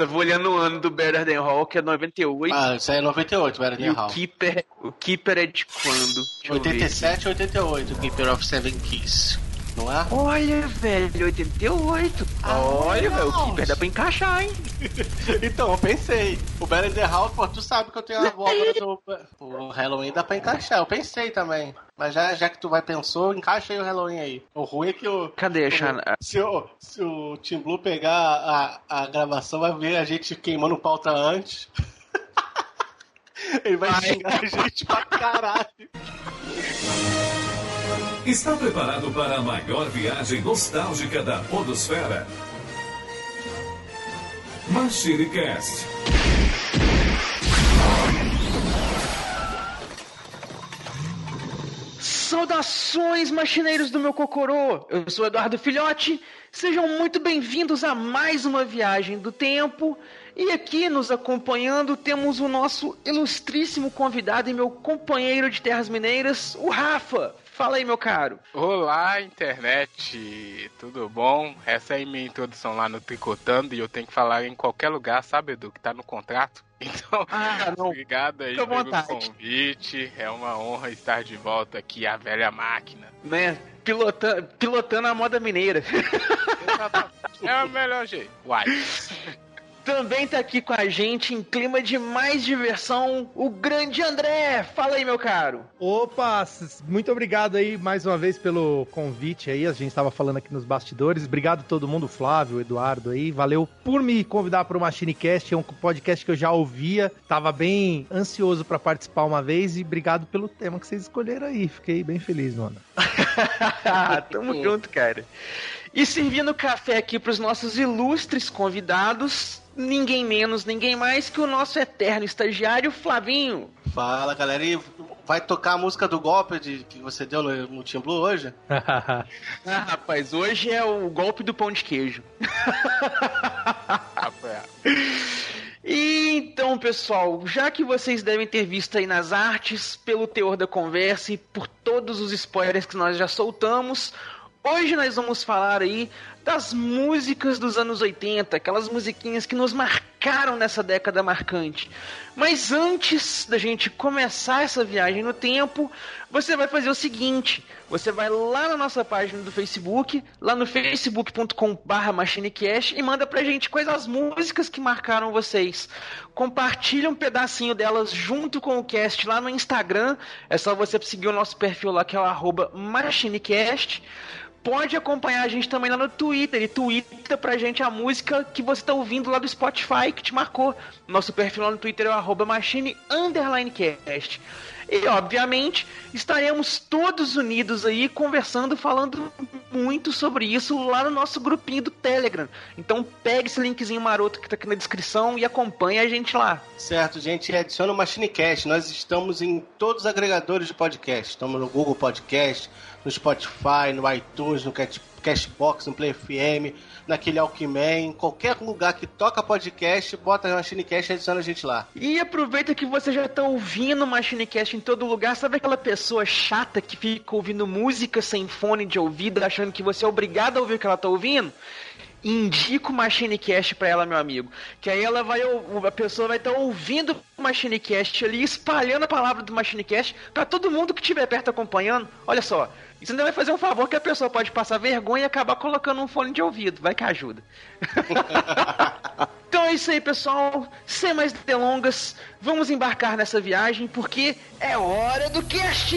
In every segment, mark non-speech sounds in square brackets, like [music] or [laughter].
Tava olhando o ano do Better Than Hall, que é 98. Ah, isso aí é 98, Better e Than o Hall. Keeper, o Keeper é de quando? Deixa eu ver. 87 e 88, Keeper of Seven Keys. Não é? Olha, velho, 88. Ah, Olha, velho, o. Keeper dá pra encaixar, hein? [laughs] Então, eu pensei. O Better Than Hall, pô, tu sabe que eu tenho a abóbora do... [laughs] O Halloween dá pra encaixar, eu pensei também. Mas já, já que tu vai pensou, encaixa aí o Halloween aí. O ruim é que o... Cadê, o- Xana? Se o, se o Team Blue pegar a, a gravação, vai ver a gente queimando pauta antes. [laughs] Ele vai Vai. xingar a gente pra caralho. Está preparado para a maior viagem nostálgica da Podosfera? MachineCast. Saudações, machineiros do meu cocorô! Eu sou Eduardo Filhote. Sejam muito bem-vindos a mais uma viagem do tempo. E aqui nos acompanhando temos o nosso ilustríssimo convidado e meu companheiro de terras mineiras, o Rafa. Fala aí, meu caro. Olá, internet, tudo bom? Essa é a minha introdução lá no Tricotando e eu tenho que falar em qualquer lugar, sabe, Edu, que tá no contrato. [laughs] Então, Ah, não. obrigado aí pelo convite. É uma honra estar de volta aqui, a velha máquina. Né? Pilotando, pilotando a moda mineira. [laughs] É o melhor jeito. Uai. [laughs] Também tá aqui com a gente em clima de mais diversão, o grande André. Fala aí, meu caro. Opa, muito obrigado aí mais uma vez pelo convite aí. A gente estava falando aqui nos bastidores. Obrigado a todo mundo, Flávio, Eduardo aí. Valeu por me convidar para o MachineCast. É um podcast que eu já ouvia. Tava bem ansioso para participar uma vez e obrigado pelo tema que vocês escolheram aí. Fiquei bem feliz, mano. [laughs] Tamo junto, cara. E servindo café aqui pros nossos ilustres convidados, ninguém menos, ninguém mais que o nosso eterno estagiário Flavinho. Fala, galera. E vai tocar a música do golpe de, que você deu no, no Team Blue hoje? [laughs] Ah, rapaz, hoje é o golpe do pão de queijo. E [laughs] então, pessoal, já que vocês devem ter visto aí nas artes, pelo teor da conversa e por todos os spoilers que nós já soltamos, hoje nós vamos falar aí das músicas dos anos 80, aquelas musiquinhas que nos marcaram nessa década marcante. Mas antes da gente começar essa viagem no tempo, você vai fazer o seguinte: você vai lá na nossa página do Facebook, lá no facebook.com/machinecast e manda pra gente quais as músicas que marcaram vocês. Compartilha um pedacinho delas junto com o cast lá no Instagram. É só você seguir o nosso perfil lá que é o machinecast. Pode acompanhar a gente também lá no Twitter e twitta pra gente a música que você tá ouvindo lá do Spotify que te marcou. Nosso perfil lá no Twitter é o arroba machine underline cast. E obviamente estaremos todos unidos aí conversando, falando muito sobre isso lá no nosso grupinho do Telegram. Então pegue esse linkzinho maroto que tá aqui na descrição e acompanhe a gente lá. Certo, gente. Adiciona o MachineCast. Nós estamos em todos os agregadores de podcast. Estamos no Google Podcast, no Spotify, no iTunes, no Cat- Cashbox, no Play FM, naquele Alckmin. Qualquer lugar que toca podcast, bota o MachineCast e adiciona a gente lá. E aproveita que você já tá ouvindo Machinecast em todo lugar. Sabe aquela pessoa chata que fica ouvindo música sem fone de ouvido, achando que você é obrigado a ouvir o que ela tá ouvindo? Indica o Machinecast pra ela, meu amigo. Que aí ela vai, a pessoa vai estar ouvindo o Machinecast ali, espalhando a palavra do Machinecast pra todo mundo que estiver perto acompanhando. Olha só, isso ainda vai fazer um favor que a pessoa pode passar vergonha e acabar colocando um fone de ouvido. Vai que ajuda. [laughs] Então é isso aí, pessoal. Sem mais delongas, vamos embarcar nessa viagem porque é hora do cast!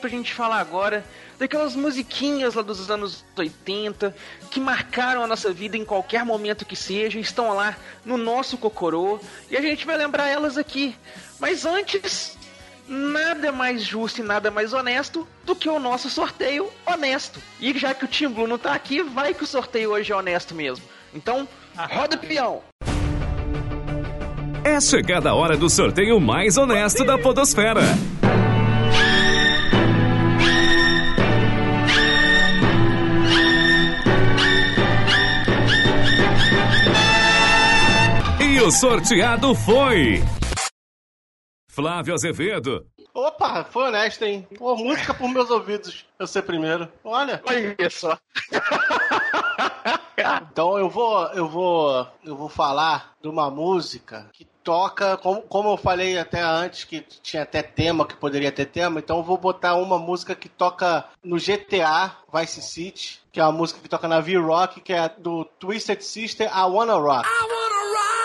Pra gente falar agora, daquelas musiquinhas lá dos anos 80, que marcaram a nossa vida em qualquer momento que seja, estão lá no nosso Cocorô, e a gente vai lembrar elas aqui. Mas antes, nada mais justo e nada mais honesto do que o nosso sorteio honesto. E já que o Tim Blue não tá aqui, vai que o sorteio hoje é honesto mesmo. Então, roda o peão! É chegada a hora do sorteio mais honesto da Podosfera. E o sorteado foi. Flávio Azevedo, Opa, foi honesto, hein? Pô, música por meus ouvidos. Eu sei primeiro. Olha. Olha só. [laughs] Então eu vou, eu vou, eu vou falar de uma música que toca, como, como eu falei até antes, que tinha até tema, que poderia ter tema, então eu vou botar uma música que toca no GTA Vice City, que é uma música que toca na V-Rock, que é do Twisted Sister, I Wanna Rock. Turn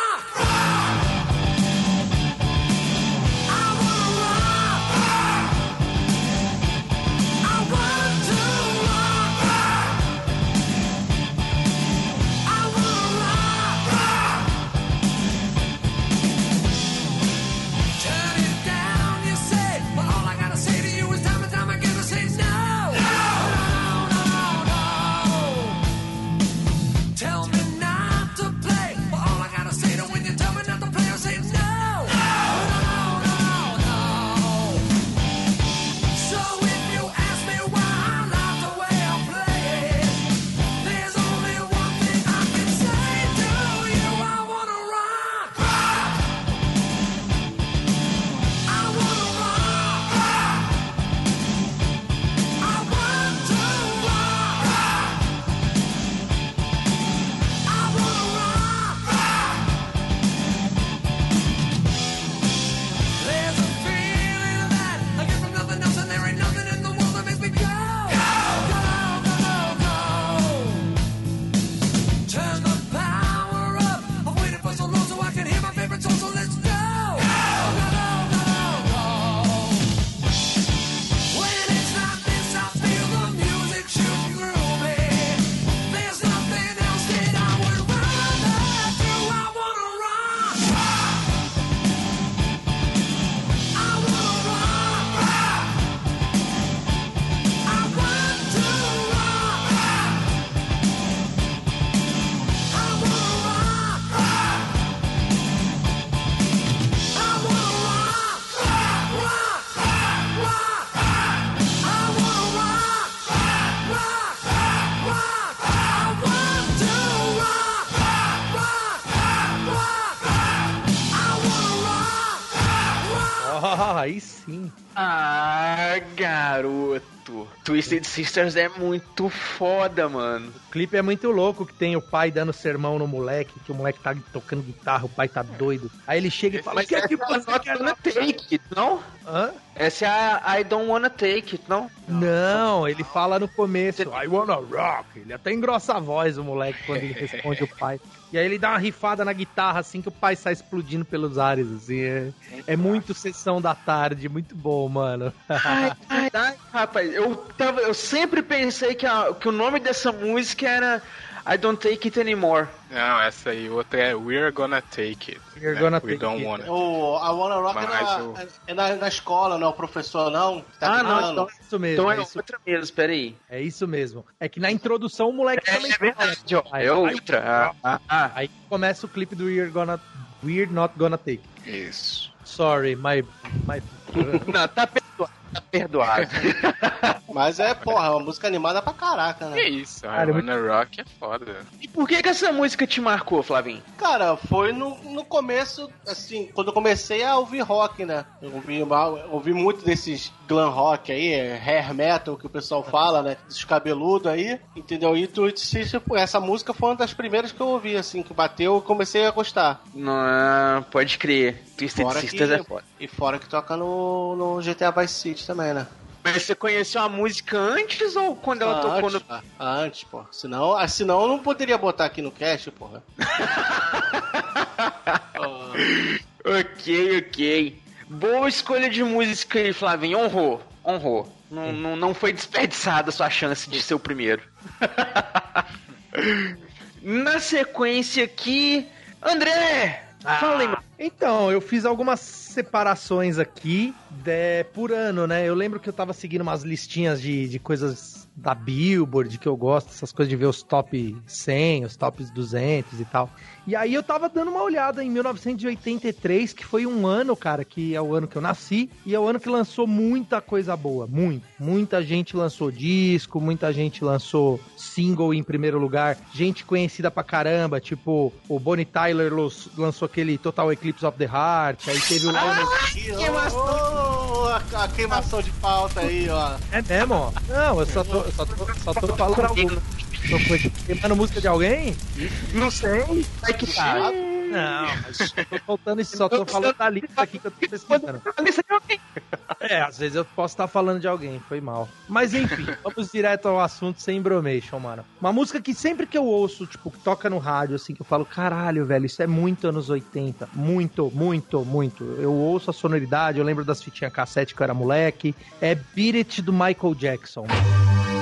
Twisted Sisters é muito foda, mano. O clipe é muito louco que tem o pai dando sermão no moleque, que o moleque tá tocando guitarra, o pai tá doido. Aí ele chega e fala: Mas "O que é que você quer Take não? Hã? Essa é a I Don't Wanna Take It, não? Não, ele fala no começo, I wanna rock. Ele até engrossa a voz, o moleque, quando ele responde o pai. E aí ele dá uma rifada na guitarra, assim, que o pai sai explodindo pelos ares, assim. É, é muito sessão da tarde, muito bom, mano. Ai, [laughs] ai, ai, rapaz, eu, tava, eu sempre pensei que, a- que o nome dessa música era I Don't Take It Anymore. Não, essa aí, outra é We're Gonna Take It. We're né? gonna We take don't it. wanna. O I Wanna Rock é, na, o- é na, na escola, não é o professor, não? Tá Ah, não, então- É isso mesmo, Então é é isso, outra mesmo, peraí. é isso mesmo. É que na introdução o moleque também É verdade, ó. Aí- É outra. Ah, ah, ah. Aí começa o clipe do We're Gonna... We're Not Gonna Take. Isso. Sorry, my... my... [laughs] Não, tá perdoado. Tá perdoado. [laughs] Mas é, porra, é uma música animada pra caraca, Que né? isso, Cara, I Wanna Rock é foda. e por que, que essa música te marcou, Flavinho? Cara, foi no, no começo, assim, quando eu comecei a ouvir rock, né? Eu ouvi, eu ouvi muito desses glam rock aí, é, hair metal que o pessoal fala, né? Dos cabeludos aí, entendeu? E tu, tipo, essa música foi uma das primeiras que eu ouvi, assim, que bateu e comecei a gostar. Não, pode crer. Twisted Fora Sisters que- é foda. E fora que toca no, no GTA Vice City também, né? Mas você conheceu a música antes ou quando ela Ah, tocou antes, no. ah, antes, pô. Senão, ah, senão eu não poderia botar aqui no cast, porra. [laughs] Ok, ok. Boa escolha de música aí, Flavinho. Honrou. honrou. Não, não, não foi desperdiçada a sua chance de ser o primeiro. [laughs] Na sequência aqui, André! Fala mano. Então, eu fiz algumas separações aqui de, por ano, né? Eu lembro que eu tava seguindo umas listinhas de, de coisas da Billboard que eu gosto, essas coisas de ver os top 100, os tops 200 e tal. E aí eu tava dando uma olhada em 1983, que foi um ano, cara, que é o ano que eu nasci, e é o ano que lançou muita coisa boa, muito. Muita gente lançou disco, muita gente lançou single em primeiro lugar, gente conhecida pra caramba, tipo o Bonnie Tyler lançou aquele Total Eclipse of the Heart, aí teve o Lionel Oh, a, a queimação de pauta aí, ó. É mesmo? Não, eu só tô, eu só tô, só tô falando. Tô foi queimando música de alguém? Não sei. Vai que tá. Não, mas [laughs] eu tô faltando isso, só tô falando da lista aqui que eu tô pesquisando. É, às vezes eu posso estar falando de alguém, foi mal. Mas enfim, [laughs] vamos direto ao assunto sem bromation, mano. Uma música que sempre que eu ouço, tipo, toca no rádio, assim, que eu falo, caralho, velho, isso é muito anos 80. Muito, muito, muito. Eu ouço a sonoridade, eu lembro das fitinhas cassete que eu era moleque. É Beat It do Michael Jackson. They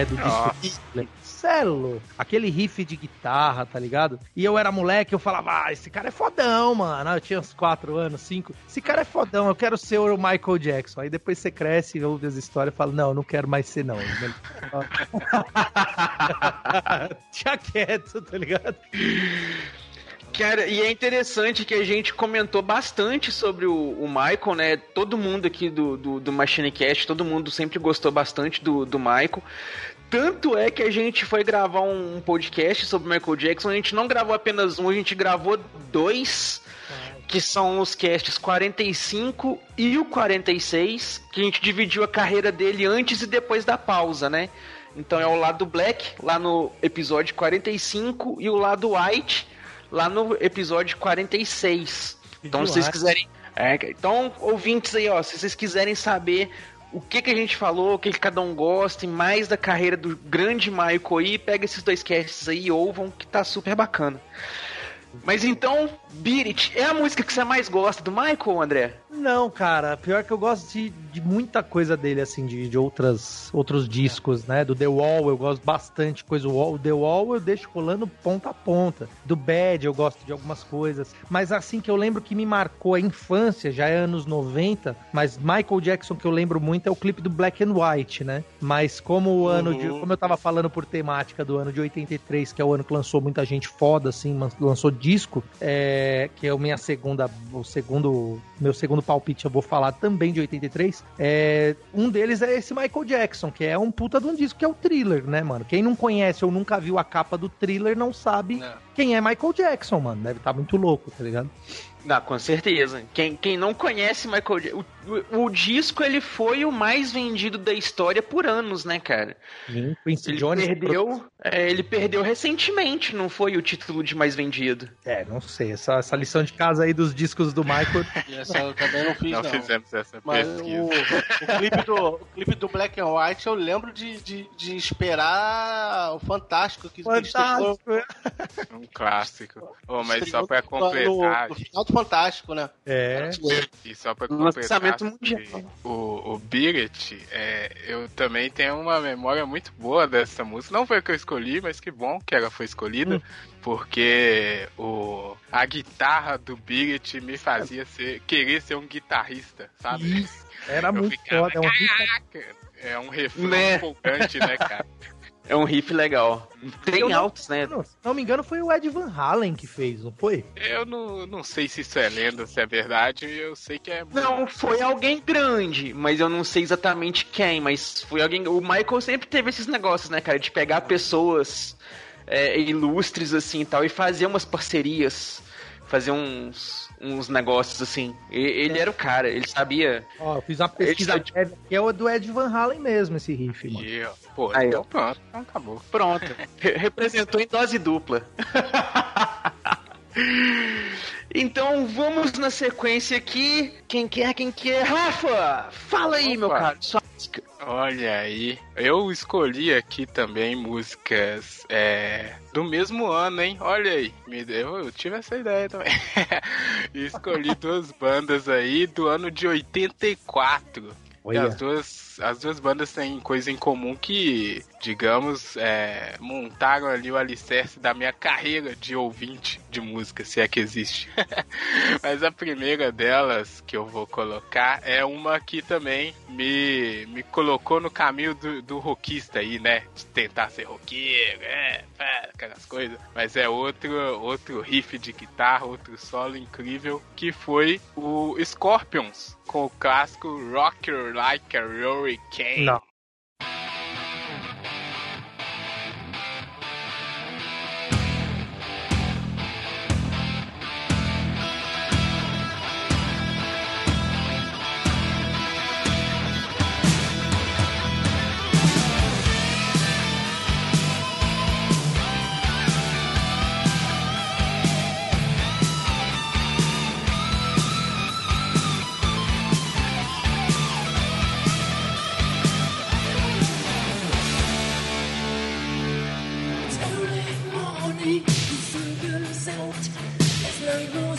é do disco Celo. Aquele riff de guitarra, tá ligado? E eu era moleque, eu falava, ah, esse cara é fodão, mano. Eu tinha uns 4 anos, 5. Esse cara é fodão, eu quero ser o Michael Jackson. Aí depois você cresce, ouve as histórias e fala, não, eu não quero mais ser, não. [laughs] Tinha quieto, tá ligado? Cara, e é interessante que a gente comentou bastante sobre o, o Michael, né? Todo mundo aqui do, do, do Machine Cast, todo mundo sempre gostou bastante do, do Michael. Tanto é que a gente foi gravar um, podcast sobre o Michael Jackson. A gente não gravou apenas um, a gente gravou dois, que são os casts 45 e o 46, que a gente dividiu a carreira dele antes e depois da pausa, né? Então é o lado Black, lá no episódio 45, e o lado White, lá no episódio 46. Então, se vocês quiserem. é, então, ouvintes aí, ó, se vocês quiserem saber o que, que a gente falou, o que, que cada um gosta, e mais da carreira do grande Michael aí, pega esses dois casts aí e ouvam, que tá super bacana. Mas então, Beat It é a música que você mais gosta do Michael, André? Não, cara, pior que eu gosto de, de muita coisa dele, assim, de, de outras, outros discos, né? Do The Wall eu gosto bastante, coisa o Wall, The Wall eu deixo rolando ponta a ponta. Do Bad eu gosto de algumas coisas. Mas assim que eu lembro que me marcou a infância, já é anos 90, mas Michael Jackson que eu lembro muito é o clipe do Black and White, né? Mas como o ano de. Como eu tava falando por temática do ano de 83, que é o ano que lançou muita gente foda, assim, lançou disco, é, que é a minha segunda. O segundo. Meu segundo palpite eu vou falar também de 83. É, um deles é esse Michael Jackson, que é um puta de um disco que é o thriller, né, mano? Quem não conhece ou nunca viu a capa do thriller não sabe Não. quem é Michael Jackson, mano. Deve estar muito louco, tá ligado? Não, com certeza. Quem, quem não conhece Michael Jackson. O, o, o disco ele foi o mais vendido da história por anos, né, cara? Sim, Quincy Ele Jones. perdeu. é, ele perdeu recentemente, não foi o título de mais vendido. É, não sei. Essa, essa lição de casa aí dos discos do Michael. [laughs] Essa eu também não fiz, Não, não. fizemos essa Mas pesquisa. o, o clipe do, o clipe do Black and White eu lembro de, de, de esperar o Fantástico que Fantástico. Um clássico. Oh, mas estreou só pra completar. No, no final Fantástico, né? É. E só pra completar, lançamento mundial. que o, o It, é, eu também tenho uma memória muito boa dessa música. Não foi a que eu escolhi, mas que bom que ela foi escolhida, Hum. porque o, a guitarra do It me fazia ser, querer ser um guitarrista, sabe? Isso, era Eu muito ficava, foda. É um! É um refrão Né? empolgante, né, cara? [laughs] É um riff legal. Tem Eu não- altos, né? Não, se não me engano, foi o Ed Van Halen que fez, não foi? Eu não, não sei se isso é lenda, se é verdade, eu sei que é. Não, foi alguém grande, mas eu não sei exatamente quem, mas foi alguém. O Michael sempre teve esses negócios, né, cara, de pegar pessoas é, ilustres assim e tal e fazer umas parcerias, fazer uns, uns negócios assim. E- ele era o cara, ele sabia. Ó, eu fiz uma pesquisa prévia, que é o do Ed Van Halen mesmo, esse riff, mano. Ó, pô, Aí, então ó. pronto, então acabou. Pronto, [laughs] Re- representou em dose dupla. [laughs] Então vamos na sequência aqui. Quem quer, quem quer? Rafa, fala aí, Opa. meu cara. Sua música. Olha aí, eu escolhi aqui também músicas é, do mesmo ano, hein? Olha aí, me deu, eu tive essa ideia também. E [laughs] escolhi duas bandas aí do ano de 84. E Olha. as duas, as duas bandas têm coisa em comum que, digamos, é, montaram ali o alicerce da minha carreira de ouvinte de música, se é que existe. [laughs] Mas a primeira delas que eu vou colocar é uma que também me, me colocou no caminho do, do rockista aí, né? De tentar ser roqueiro, é, é, aquelas coisas. Mas é outro, outro riff de guitarra, outro solo incrível, que foi o Scorpions, com o clássico Rocker Like a Não.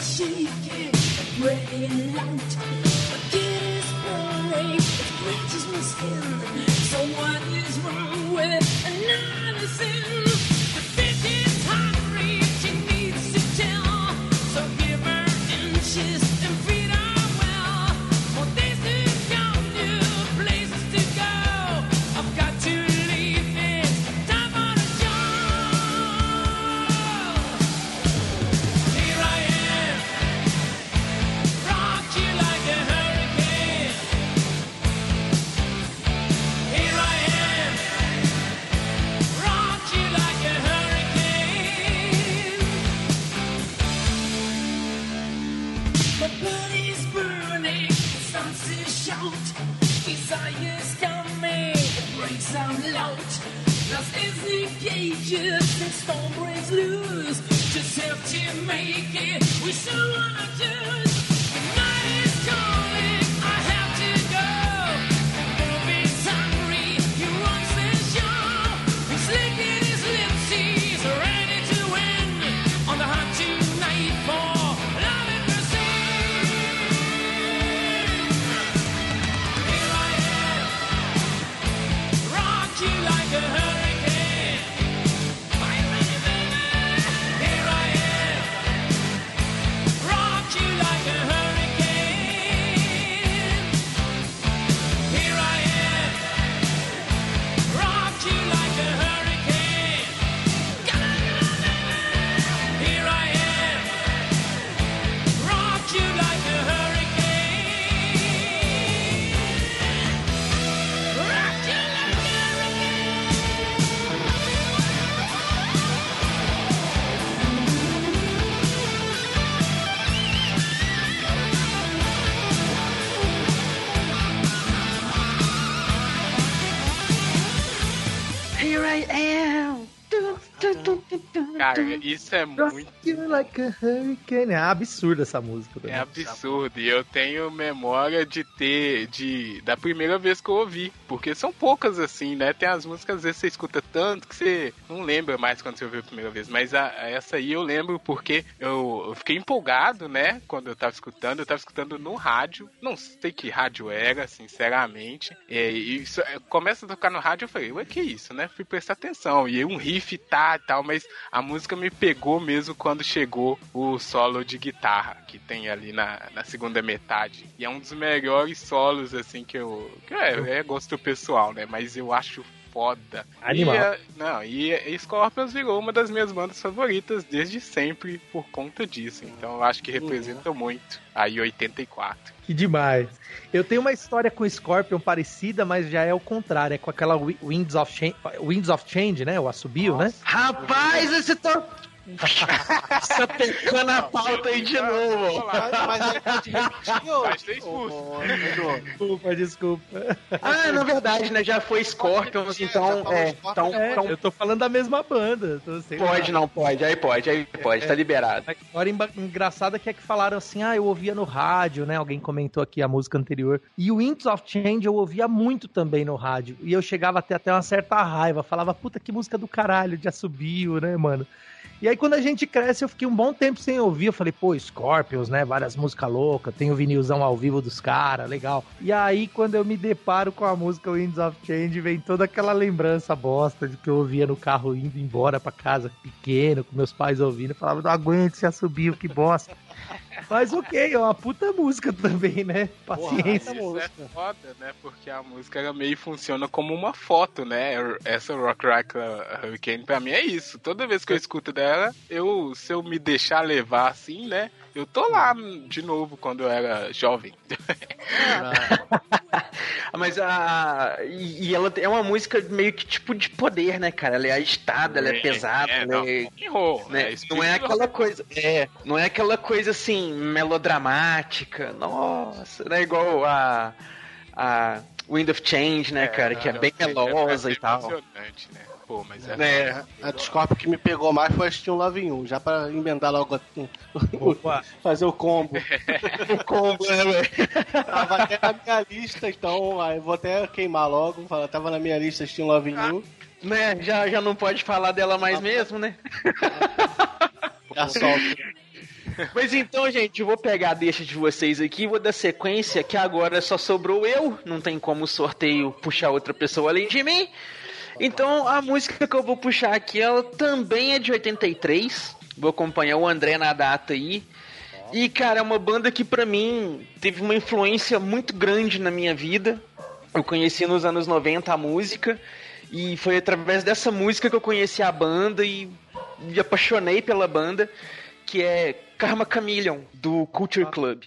she gives a brilliant light. A kid is burning, it reaches my skin. Cara, isso é muito. Like a hurricane. É absurda essa música. É absurdo. E eu tenho memória de ter. de da primeira vez que eu ouvi. Porque são poucas assim, né? Tem as músicas, às vezes você escuta tanto que você não lembra mais quando você ouviu a primeira vez. Mas a, a essa aí eu lembro porque eu, eu fiquei empolgado, né? Quando eu tava escutando. Eu tava escutando no rádio. Não sei que rádio era, sinceramente. E, e isso, é, começa a tocar no rádio, eu falei, ué, que isso, né? Fui prestar atenção. E um riff tá e tal, mas a música me pegou mesmo quando chegou o solo de guitarra que tem ali na, na segunda metade. E é um dos melhores solos, assim, que eu. Que é, é gosto pessoal, né? Mas eu acho foda. Animal. E, é, não, e, e Scorpions virou uma das minhas bandas favoritas desde sempre por conta disso. Então eu acho que representa muito aí 84. Que demais. Eu tenho uma história com Scorpion parecida, mas já é o contrário. É com aquela Wi- Winds of Change, Winds of Change né? O assobio, né? Rapaz, esse tá. Sapecando a pauta aí de novo. Mas, aí pode repetir. Desculpa, desculpa. Ah, na verdade, né? Já foi Scorpions, então. É, então, É, então eu tô falando da mesma banda. Lá. pode, não pode. Aí pode, aí pode, tá liberado. A história engraçada que é que falaram assim, ah, eu ouvia no rádio, né? Alguém comentou aqui a música anterior. E o Winds of Change eu ouvia muito também no rádio. E eu chegava a ter até uma certa raiva. Falava, puta, que música do caralho, já subiu, né, mano? E aí, quando a gente cresce, eu fiquei um bom tempo sem ouvir. Eu falei, pô, Scorpions, né? Várias músicas loucas, tem o vinilzão ao vivo dos caras, legal. E aí, quando eu me deparo com a música Winds of Change, vem toda aquela lembrança bosta de que eu ouvia no carro indo embora pra casa pequeno, com meus pais ouvindo. Eu falava, não aguento, se subiu, que bosta. Mas ok, é uma puta música também, né? Paciência. Porra, Isso é foda, né? Porque a música ela meio funciona como uma foto, né? Essa Rock Rock Hurricane pra mim é isso. Toda vez que eu escuto dela, eu, se eu me deixar levar assim, né? Eu tô lá de novo quando eu era jovem. [laughs] Mas a. E, e ela é uma música meio que tipo de poder, né, cara? Ela é agitada, ela é pesada, é, ela não, é. rock and roll, né? né? Não é aquela coisa. É, não é aquela coisa assim, melodramática. Nossa, não é igual a. a Wind of Change, né, cara? Que é bem melosa e tal. né? Pô, mas é. É, A Scorpio que me pegou mais foi assistir um Love in 1, já pra emendar logo [laughs] Opa. fazer o combo. [laughs] combo, né, velho? Tava até na minha lista, então aí vou até queimar logo. Falar, tava na minha lista assistir um Love in 1. né? Já, já não pode falar dela mais mesmo, né? [laughs] Já solto. Mas então, gente, eu vou pegar a deixa de vocês aqui, vou dar sequência, que agora só sobrou eu, não tem como o sorteio puxar outra pessoa além de mim. Então, a música que eu vou puxar aqui, ela também é de 83. Vou acompanhar o André na data aí. E, cara, é uma banda que pra mim teve uma influência muito grande na minha vida. Eu conheci nos anos 90 a música. E foi através dessa música que eu conheci a banda e me apaixonei pela banda, que é Karma Chameleon, do Culture Club.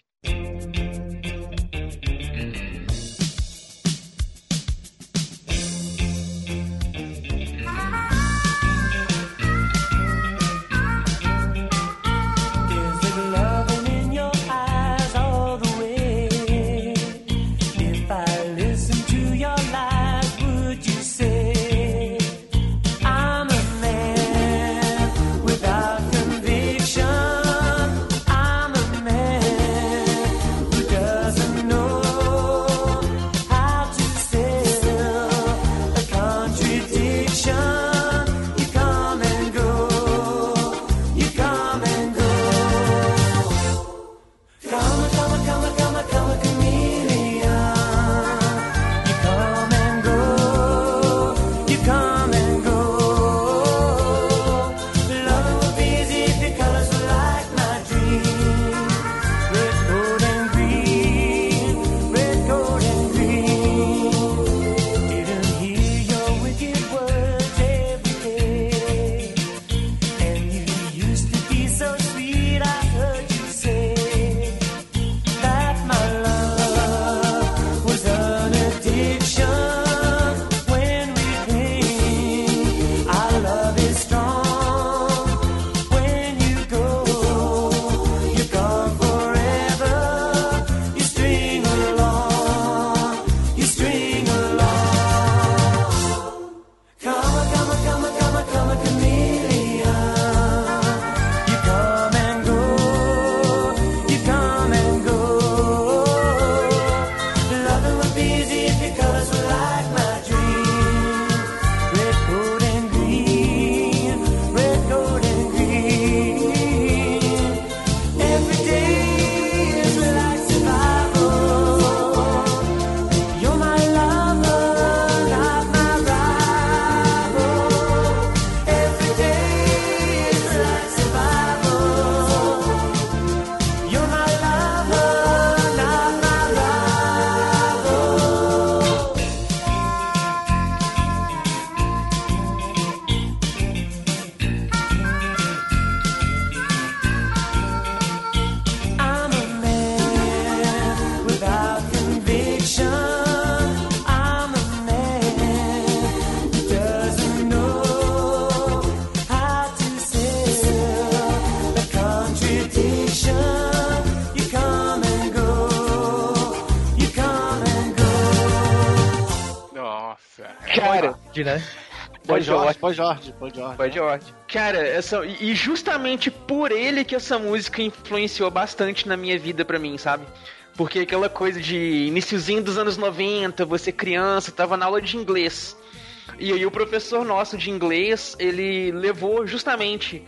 George, né? Boy George. Boy George, Boy George. Boy George. Cara, essa, e e justamente por ele que essa música influenciou bastante na minha vida pra mim, sabe? Porque aquela coisa de iniciozinho dos anos 90, você criança, tava na aula de inglês. E aí o professor nosso de inglês, ele levou justamente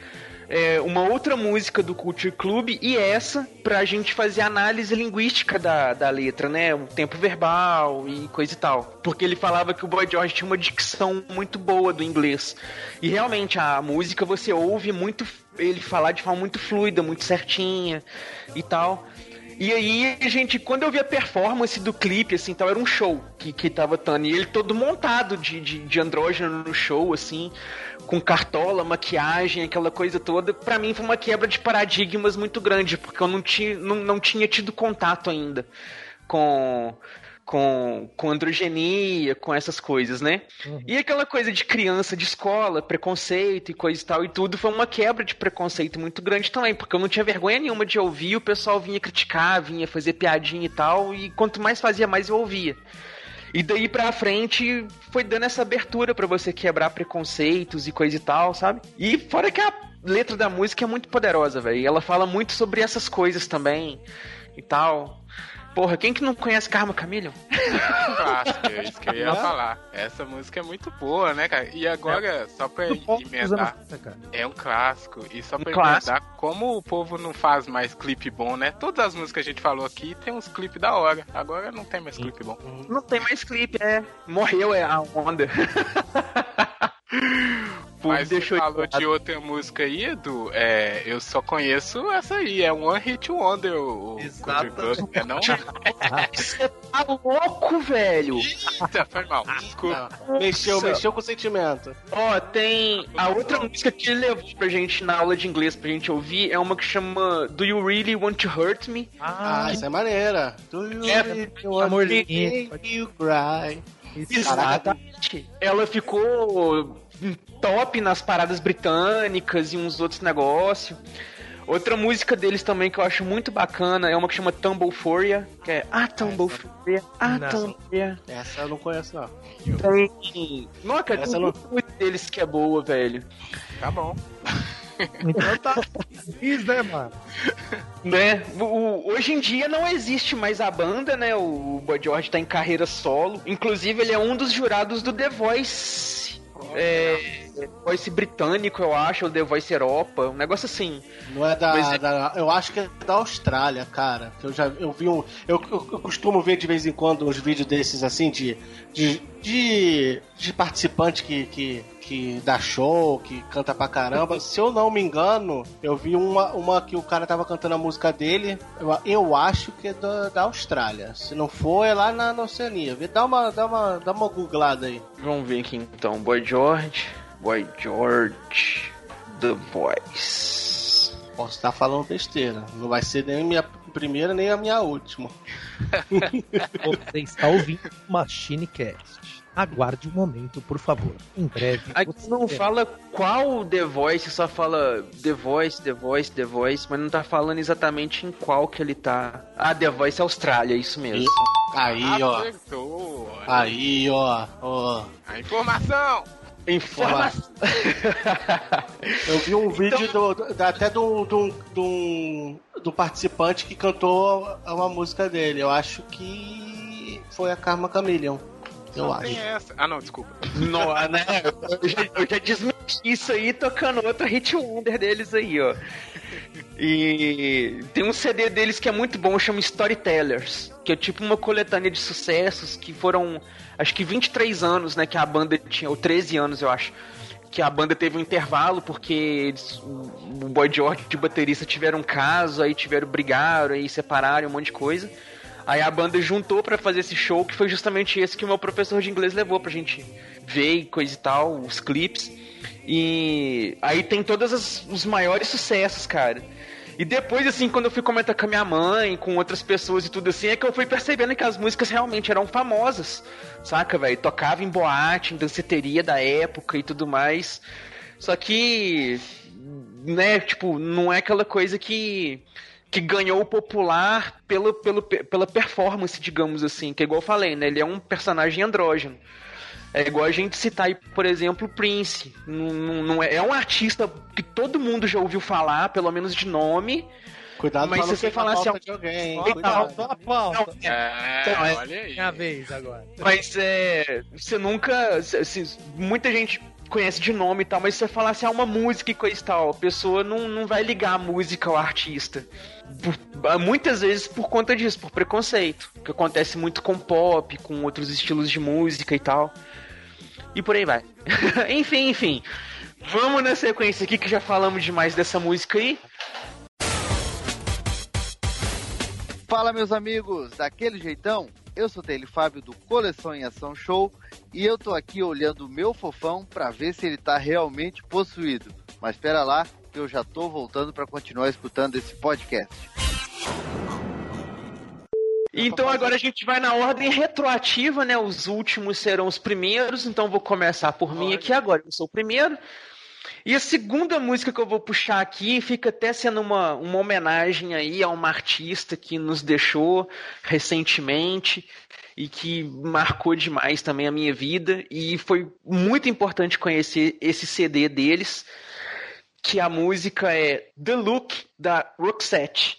é, uma outra música do Culture Club e essa pra gente fazer análise linguística da, da letra, né? O tempo verbal e coisa e tal. Porque ele falava que o Boy George tinha uma dicção muito boa do inglês. E realmente a música você ouve muito ele falar de forma muito fluida, muito certinha e tal. E aí, gente, quando eu vi a performance do clipe, assim, tal, era um show que, que tava Tani. E ele todo montado de, de, de andrógeno no show, assim, com cartola, maquiagem, aquela coisa toda. Pra mim foi uma quebra de paradigmas muito grande, porque eu não tinha, não, não tinha tido contato ainda com, com, com androgenia, com essas coisas, né? E aquela coisa de criança de escola, preconceito e coisa e tal e tudo, foi uma quebra de preconceito muito grande também, porque eu não tinha vergonha nenhuma de ouvir, o pessoal vinha criticar, vinha fazer piadinha e tal, e quanto mais fazia, mais eu ouvia. E daí pra frente foi dando essa abertura pra você quebrar preconceitos e coisa e tal, sabe? E fora que a letra da música é muito poderosa, velho. Ela fala muito sobre essas coisas também e tal. Porra, quem que não conhece Karma Chameleon? Clássico, é isso que eu ia falar. Essa música é muito boa, né, cara? E agora, só pra emendar, 90, cara. é um clássico. E só pra Um clássico. emendar, como o povo não faz mais clipe bom, né? Todas as músicas que a gente falou aqui tem uns clipes da hora. Agora não tem mais clipe bom. Não tem mais clipe, é. Morreu é a onda. [laughs] Pô, Mas deixou você falou de outra música aí, Edu, é, eu só conheço essa aí, é One Hit Wonder, o Country Club, é não? [laughs] Você tá louco, velho? Eita, foi mal, desculpa. Não, Mexeu, mexeu com o sentimento. Ó, tem a outra música que ele levou pra gente na aula de inglês pra gente ouvir é uma que chama Do You Really Want to Hurt Me? Ah, essa é maneira. Do you É, really want me make you cry? Exatamente. Ela ficou top nas paradas britânicas e uns outros negócios. Outra música deles também que eu acho muito bacana é uma que chama Tumblephoria, que é Ah, Tumblephoria, Ah, Não. Tumblephoria. Essa eu não conheço, não. Tem... Nossa, tem não- música deles que é boa, velho. Tá bom. Então tá. Fiz, né, mano? Né? O- o- hoje em dia não existe mais a banda, né? O Boy George tá em carreira solo. Inclusive, ele é um dos jurados do The Voice. É, The Voice britânico, eu acho, ou The Voice Europa, um negócio assim. Não é da, é. da- Eu acho que é da Austrália, cara. Que eu já eu vi um. Eu, eu- eu costumo ver de vez em quando uns vídeos desses assim de. de, de, de participante que, que, que dá show, que canta pra caramba. [laughs] Se eu não me engano, eu vi uma, uma que o cara tava cantando a música dele. Eu, eu acho que é da, da Austrália. Se não for, é lá na, na Oceania. Dá uma, dá, uma, dá uma googlada aí. Vamos ver aqui então. Boy George, Boy George, The Voice. Posso estar falando besteira. Não vai ser nem a minha primeira nem a minha última. [laughs] Você está ouvindo Machine Cast. Aguarde um momento, por favor. Em breve. Aqui você não terá. fala qual The Voice, só fala The Voice, The Voice, The Voice, mas não tá falando exatamente em qual que ele tá. Ah, The Voice Austrália, isso mesmo. Aí, ó. Acertou. Aí, ó. ó. A informação. Informação. [laughs] Eu vi um vídeo do, do- até do, do, do, do participante que cantou uma música dele. Eu acho que foi a Karma Chameleon. Eu não acho. tem essa. Ah, não, desculpa. Não, né? Eu já, eu já desmenti isso aí tocando outro hit wonder deles aí, ó. E tem um CD deles que é muito bom, chama Storytellers, que é tipo uma coletânea de sucessos que foram, acho que 23 anos, né, que a banda tinha, ou 13 anos, eu acho. Que a banda teve um intervalo porque eles, o o Boy George e o baterista tiveram um caso, aí tiveram brigaram, aí separaram, um monte de coisa. Aí a banda juntou pra fazer esse show, que foi justamente esse que o meu professor de inglês levou pra gente ver e coisa e tal, os clipes. E aí tem todos os maiores sucessos, cara. E depois, assim, quando eu fui comentar com a minha mãe, com outras pessoas e tudo assim, é que eu fui percebendo que as músicas realmente eram famosas, saca, velho? Tocava em boate, em danceteria da época e tudo mais. Só que, né, tipo, não é aquela coisa que que ganhou o popular pelo, pelo, pela performance, digamos assim, que é igual eu falei, né? Ele é um personagem andrógeno. É igual a gente citar aí, por exemplo, o Prince. Não, não- não é, é um artista que todo mundo já ouviu falar, pelo menos de nome. Cuidado Mas não se você queimar a falasse pauta al- de alguém, hein? Cuidado. pauta, a pauta. É, Então, é- olha aí. Minha vez agora. Mas é. Você nunca. se- muita gente conhece de nome e tal, mas se você falar assim, ah, uma música e coisa e tal, a pessoa não, não vai ligar a música ao artista. Por- muitas vezes por conta disso, por preconceito. Que acontece muito com pop, com outros estilos de música e tal. E por aí vai. [laughs] enfim, enfim. Vamos na sequência aqui que já falamos demais dessa música aí. Fala, meus amigos, daquele jeitão? Eu sou Dele Fábio do Coleção em Ação Show e eu tô aqui olhando o meu fofão pra ver se ele tá realmente possuído. Mas espera lá, que eu já tô voltando pra continuar escutando esse podcast. Então agora a gente vai na ordem retroativa, né? Os últimos serão os primeiros, então vou começar por mim aqui agora. Eu sou o primeiro. E a segunda música que eu vou puxar aqui fica até sendo uma, uma homenagem aí a uma artista que nos deixou recentemente e que marcou demais também a minha vida e foi muito importante conhecer esse CD deles, que a música é The Look da Roxette.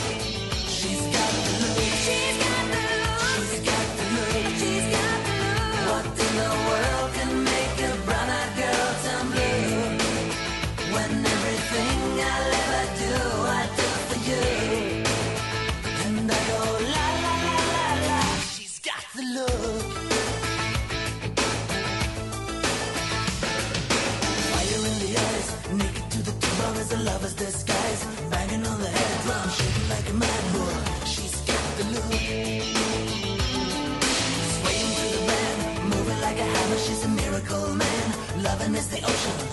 Is the ocean,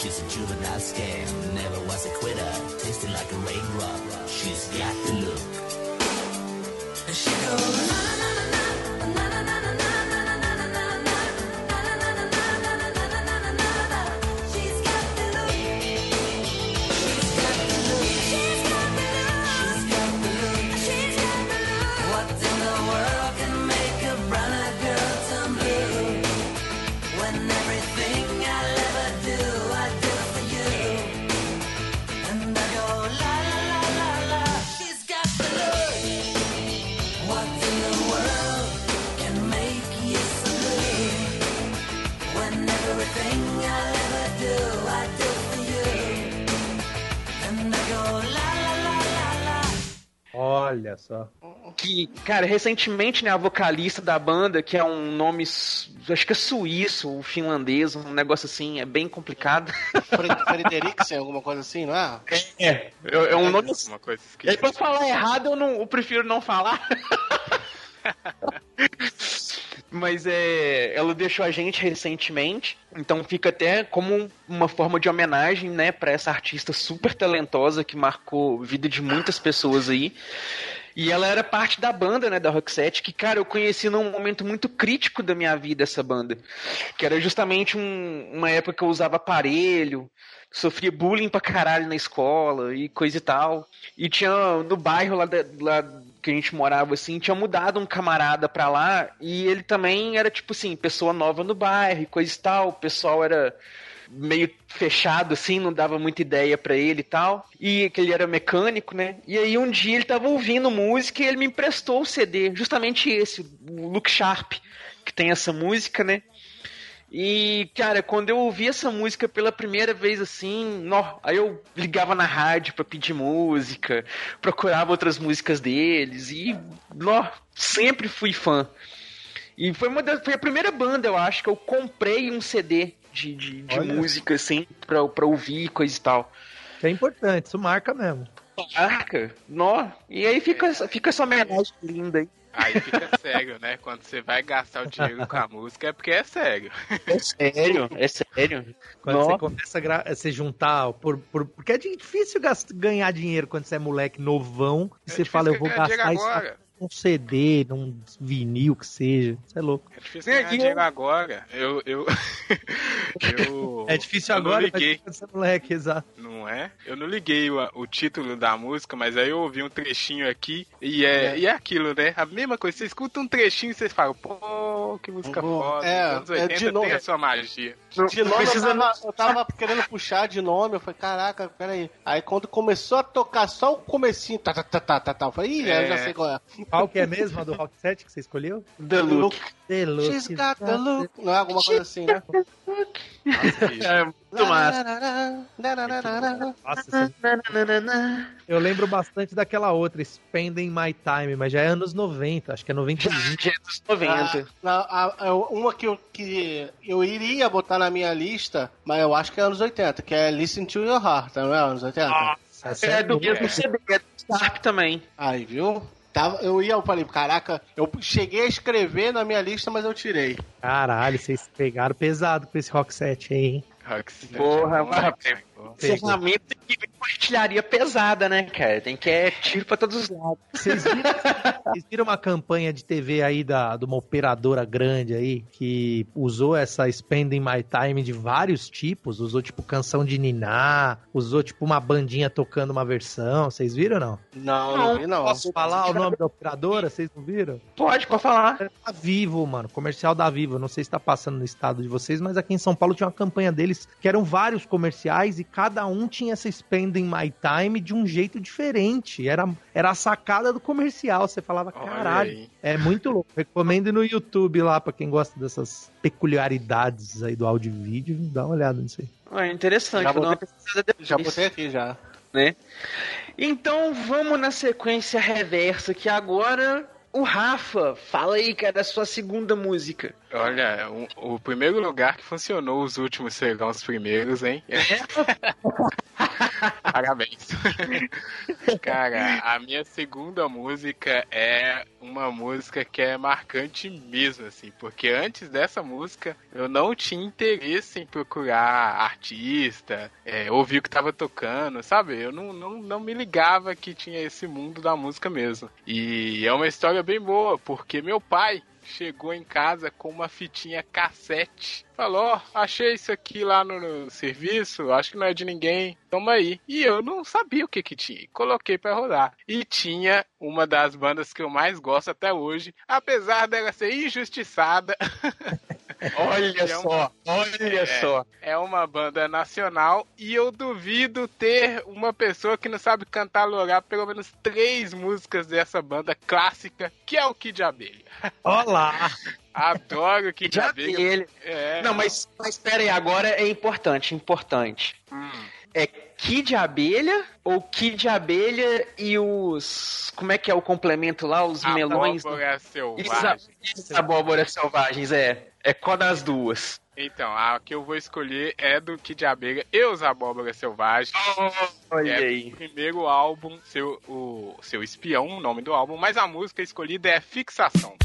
She's a juvenile scam. Never was a quitter. Tasting like a raindrop. She's got the look. And she goes. "Na, na, na, que, cara, recentemente, né, a vocalista da banda, que é um nome, acho que é suíço ou finlandês, um negócio assim, é bem complicado. [laughs] Fre- Frederiksen, alguma coisa assim, não é? É, é, é um nome. Uma coisa E pra falar errado, eu, não, eu prefiro não falar. [laughs] Mas é, ela deixou a gente recentemente, então fica até como uma forma de homenagem, né, para essa artista super talentosa que marcou a vida de muitas pessoas aí. E ela era parte da banda, né, da Roxette, que, cara, eu conheci num momento muito crítico da minha vida essa banda. Que era justamente um- uma época que eu usava aparelho, sofria bullying pra caralho na escola e coisa e tal. E tinha no bairro lá, lá que a gente morava assim, tinha mudado um camarada pra lá e ele também era tipo assim, pessoa nova no bairro e coisa e tal. O pessoal era meio fechado assim, não dava muita ideia pra ele e tal. E que ele era mecânico, né? E aí um dia ele tava ouvindo música e ele me emprestou o CD, justamente esse, o Look Sharp, que tem essa música, né? E, cara, quando eu ouvi essa música pela primeira vez assim, nó, aí eu ligava na rádio pra pedir música, procurava outras músicas deles e, nó, sempre fui fã. E foi, uma das, foi a primeira banda, eu acho, que eu comprei um CD de, de, de música, assim, pra, pra ouvir e coisa e tal. É importante, isso marca mesmo. Caraca, nó. E aí fica, essa- fica essa homenagem linda aí. Aí fica sério, né? Quando você vai gastar o dinheiro com a música, é porque é sério. É sério, é sério. Quando Nó. você começa a gra- se juntar, por, por- porque é difícil ganhar dinheiro quando você é moleque novão e É você fala, eu vou gastar isso agora. Num CD, num vinil, que seja. Isso é louco. É difícil É, ganhar eu- dinheiro agora. Eu. eu, [laughs] eu É difícil eu não agora, mas liguei, você é moleque, exato. não é? Eu não liguei o, o título da música, mas aí eu ouvi um trechinho aqui e é, e é aquilo, né? A mesma coisa. Você escuta um trechinho e você fala, pô, que música Uhum. foda. É, Os anos é 80 de novo. tem a sua magia. De nome Precisa eu tava, eu tava querendo puxar de nome, eu falei, caraca, peraí. Aí quando começou a tocar só o comecinho, tá, tá, tá, tá, tá, tá, eu falei, ih, eu já É. sei qual é. Qual que é mesmo a do Rock 7 que você escolheu? The Look. The Look. She's got the look. Não é alguma coisa assim, né? [laughs] É muito massa. Nossa, essa- eu lembro bastante daquela outra, Spending My Time, mas já é anos 90, acho que é 91. Já é dos 90. Ah, a- uma que eu, que eu iria botar na minha lista, mas eu acho que é anos 80, que é Listen to Your Heart, não é anos 80? Essa É do boa. mesmo CD, é do Sharp também. Aí, viu? Tava, eu ia, eu falei, caraca, eu cheguei a escrever na minha lista, mas eu tirei. Caralho, vocês pegaram pesado com esse Rock 7 aí, hein? Roxy, Porra, bom, vai, né? Ferramenta que vem com artilharia pesada, né, cara? Tem que é tiro pra todos os lados. Vocês viram, [laughs] vocês viram uma campanha de TV aí da, de uma operadora grande aí que usou essa Spending My Time de vários tipos? Usou tipo canção de Niná, usou tipo uma bandinha tocando uma versão. Vocês viram ou não? Não, Não, não vi não. Posso falar o nome da operadora? Vocês não viram? Pode, pode falar. Da Vivo, mano. Comercial da Vivo. Não sei se tá passando no estado de vocês, mas aqui em São Paulo tinha uma campanha deles que eram vários comerciais e cada um tinha essa Spending My Time de um jeito diferente. Era, era a sacada do comercial. Você falava, caralho. É muito louco. Recomendo no YouTube lá pra quem gosta dessas peculiaridades aí do áudio e vídeo. Dá uma olhada nisso aí. É interessante, Já vou dar uma botei-. Já botei aqui já. né? Então vamos na sequência reversa, que agora o Rafa. Fala aí, cara, da sua segunda música. Olha, o, o primeiro lugar que funcionou, os últimos serão os primeiros, hein? [laughs] Parabéns. [laughs] Cara, a minha segunda música é uma música que é marcante mesmo, assim, porque antes dessa música eu não tinha interesse em procurar artista, é, ouvir o que tava tocando, sabe? Eu não, não, não me ligava que tinha esse mundo da música mesmo. E é uma história bem boa, porque meu pai chegou em casa com uma fitinha cassete. Falou, ó, achei isso aqui lá no, no serviço, acho que não é de ninguém, toma aí. E eu não sabia o que que tinha, coloquei pra rodar. E tinha uma das bandas que eu mais gosto até hoje, apesar dela ser injustiçada, [laughs] Olha É só, olha É. só. é uma banda nacional e eu duvido ter uma pessoa que não sabe cantar cantarolar pelo menos três músicas dessa banda clássica, que é o Kid Abelha. Olá! [laughs] Adoro o Kid Já Abelha. ele. É, Não, mas, mas pera aí, agora é importante, importante. hum. É Kid Abelha ou Kid Abelha e os. Como é que é o complemento lá? Os melões. Abóbora Isso, selvagem. isso, abóboras selvagens, é. É qual das duas? Então, a que eu vou escolher é do Kid Abelha e os Abóboras Selvagens. Olha É aí. o primeiro álbum, seu, o seu espião, o nome do álbum, mas a música escolhida é Fixação.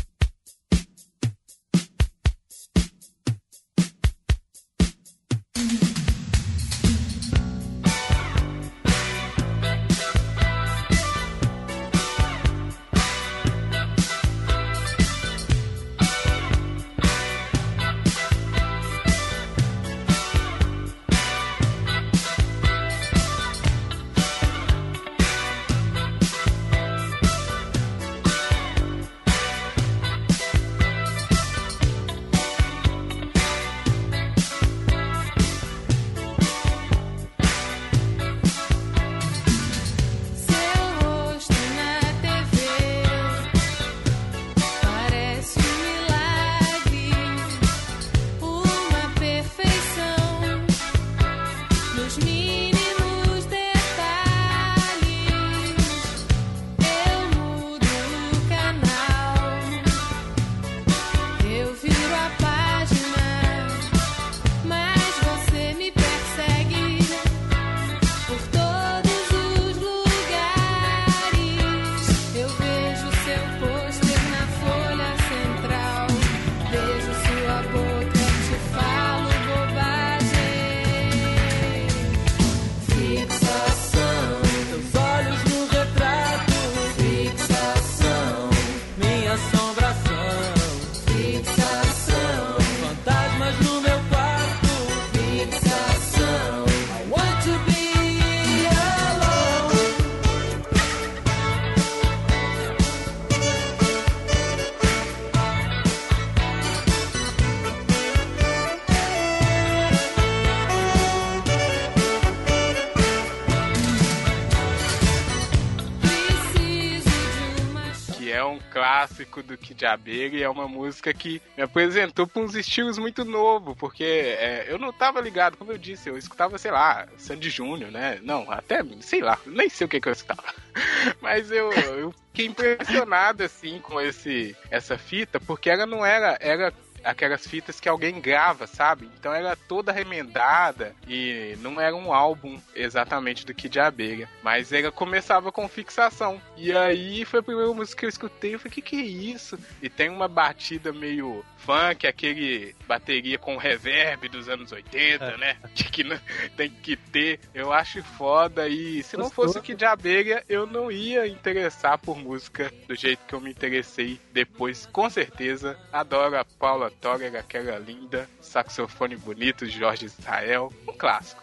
Do Kid Abelha e é uma música que me apresentou para uns estilos muito novos, porque é, eu não tava ligado, como eu disse, eu escutava, sei lá, Sandy Júnior, né? Não, até, sei lá, nem sei o que, que eu escutava. [laughs] Mas eu, eu fiquei impressionado, assim, com esse, essa fita, porque ela não era, era aquelas fitas que alguém grava, sabe? Então era toda remendada e não era um álbum exatamente do Kid Abelha, mas ela começava com fixação. E aí foi a primeira música que eu escutei, eu falei, que que é isso? E tem uma batida meio funk, aquele bateria com reverb dos anos 80, né? [laughs] De que não- tem que ter. Eu acho foda e se não fosse o Kid Abelha, eu não ia interessar por música do jeito que eu me interessei depois, com certeza. Adoro a Paula Toller, aquela linda, saxofone bonito de Jorge Israel, um clássico.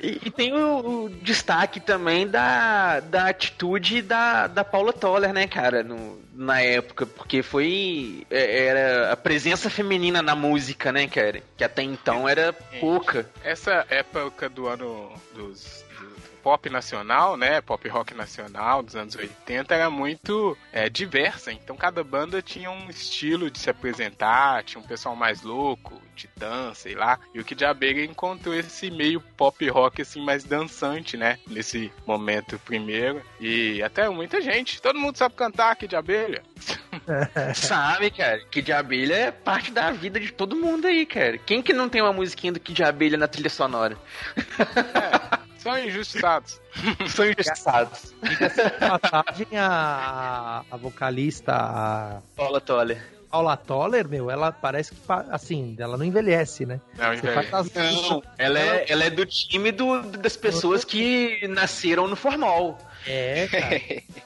E, e tem o, o destaque também da, da atitude da, da Paula Toller, né, cara, no- na época, porque foi. é, Era a presença feminina na música, né, cara? Que até então era pouca. Essa época do ano dos do pop nacional, né, pop rock nacional dos anos 80 era muito é, diversa, então cada banda tinha um estilo de se apresentar, tinha um pessoal mais louco, titã, sei lá, e o Kid Abelha encontrou esse meio pop rock assim mais dançante, né, nesse momento primeiro, e até muita gente, todo mundo sabe cantar Kid Abelha. [laughs] Sabe, cara? Que de abelha é parte da vida de todo mundo aí, cara. Quem que não tem uma musiquinha do Kid Abelha na trilha sonora? [laughs] São injustiçados. [laughs] São injustiçados. passagem, a, a vocalista, a Paula Toller. Paula Toller, meu, ela parece que, assim, ela não envelhece, né? Não, Você faz as Não, ela é, ela é do time do, das pessoas que nasceram no formal. É, [laughs] cara.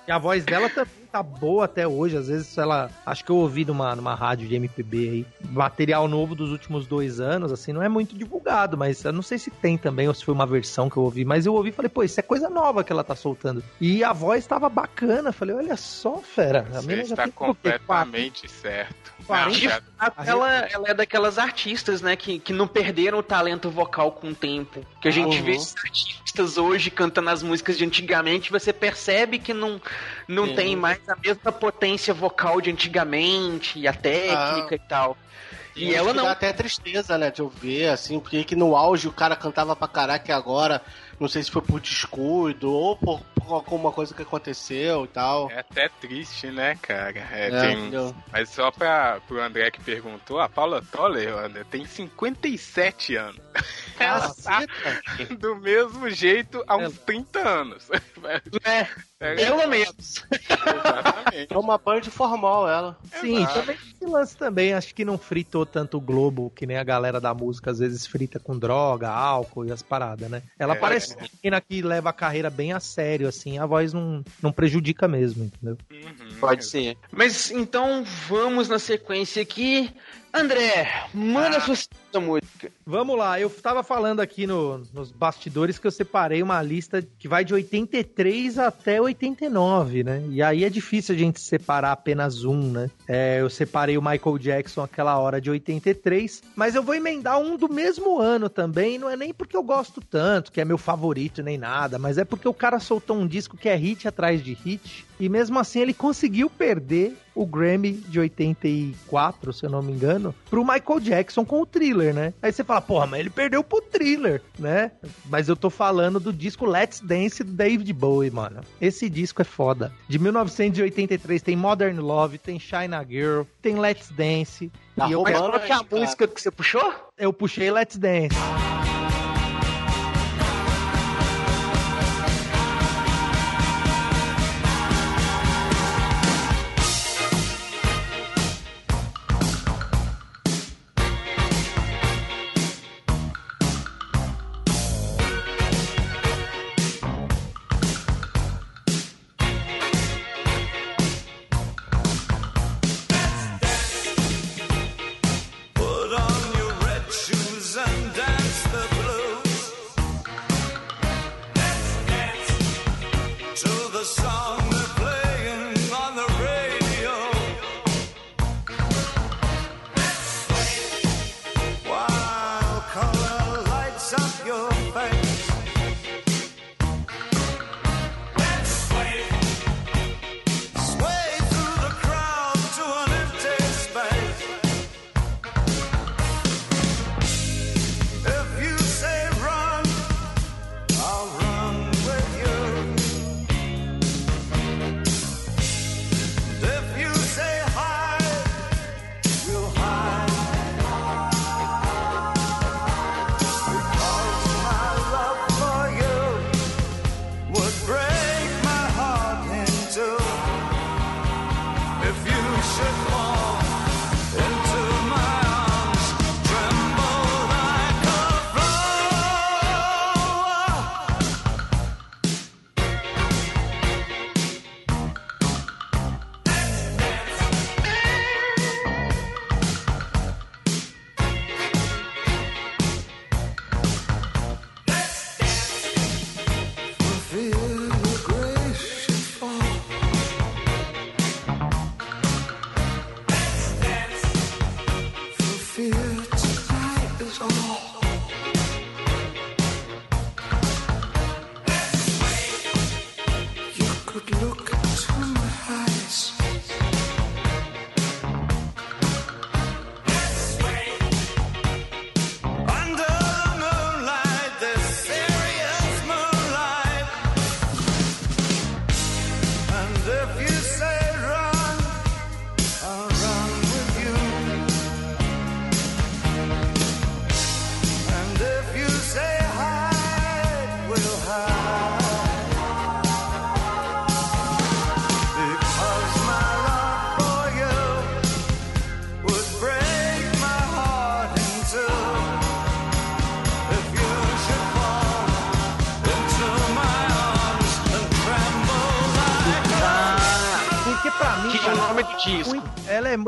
E a voz dela também tá boa até hoje. Às vezes ela. Acho que eu ouvi numa, numa rádio de MPB aí. Material novo dos últimos dois anos, assim, não é muito divulgado, mas eu não sei se tem também, ou se foi uma versão que eu ouvi. Mas eu ouvi e falei, pô, isso é coisa nova que ela tá soltando. E a voz tava bacana. Falei, olha só, fera. A Você está completamente certo. Não, Quarenta- já- Ela, ela é daquelas artistas, né, que, que não perderam o talento vocal com o tempo. Que a gente Uhum. vê esses artistas hoje cantando as músicas de antigamente, você percebe que não, não Sim. tem mais a mesma potência vocal de antigamente, e a técnica e tal. E Acho ela não. Dá até tristeza, né, de eu ver, assim, porque que no auge o cara cantava pra caraca e agora, não sei se foi por descuido ou por, por alguma coisa que aconteceu e tal. É até triste, né, cara? É, É, tem-? Mas só pra, pro André que perguntou, a Paula Toller, André, tem 57 anos. Ela [laughs] tá do mesmo jeito há uns É. 30 anos. É, pelo menos. exatamente. É uma band formal ela. Sim, Exato. também esse lance também, acho que não fritou tanto o Globo, que nem a galera da música às vezes frita com droga, álcool e as paradas, né? Ela É. parece uma menina que leva a carreira bem a sério, assim, a voz não, não prejudica mesmo, entendeu? Uhum. Pode ser. Mas então vamos na sequência aqui. André, manda Ah. sua música. Vamos lá, eu tava falando aqui no- nos bastidores que eu separei uma lista que vai de 83 até 89, né? E aí é difícil a gente separar apenas um, né? É, eu separei o Michael Jackson aquela hora de 83, mas eu vou emendar um do mesmo ano também, não é nem porque eu gosto tanto, que é meu favorito nem nada, mas é porque o cara soltou um disco que é hit atrás de hit, e mesmo assim ele conseguiu perder o Grammy de 84, se eu não me engano, pro Michael Jackson com o Thriller, né? Aí você fala, porra, mas ele perdeu pro Thriller, né? Mas eu tô falando do disco Let's Dance do David Bowie, mano. Esse disco é foda. De 1983 tem Modern Love, tem China Girl, tem Let's Dance. Tá e eu, qual que é a música que você puxou? eu puxei Let's Dance.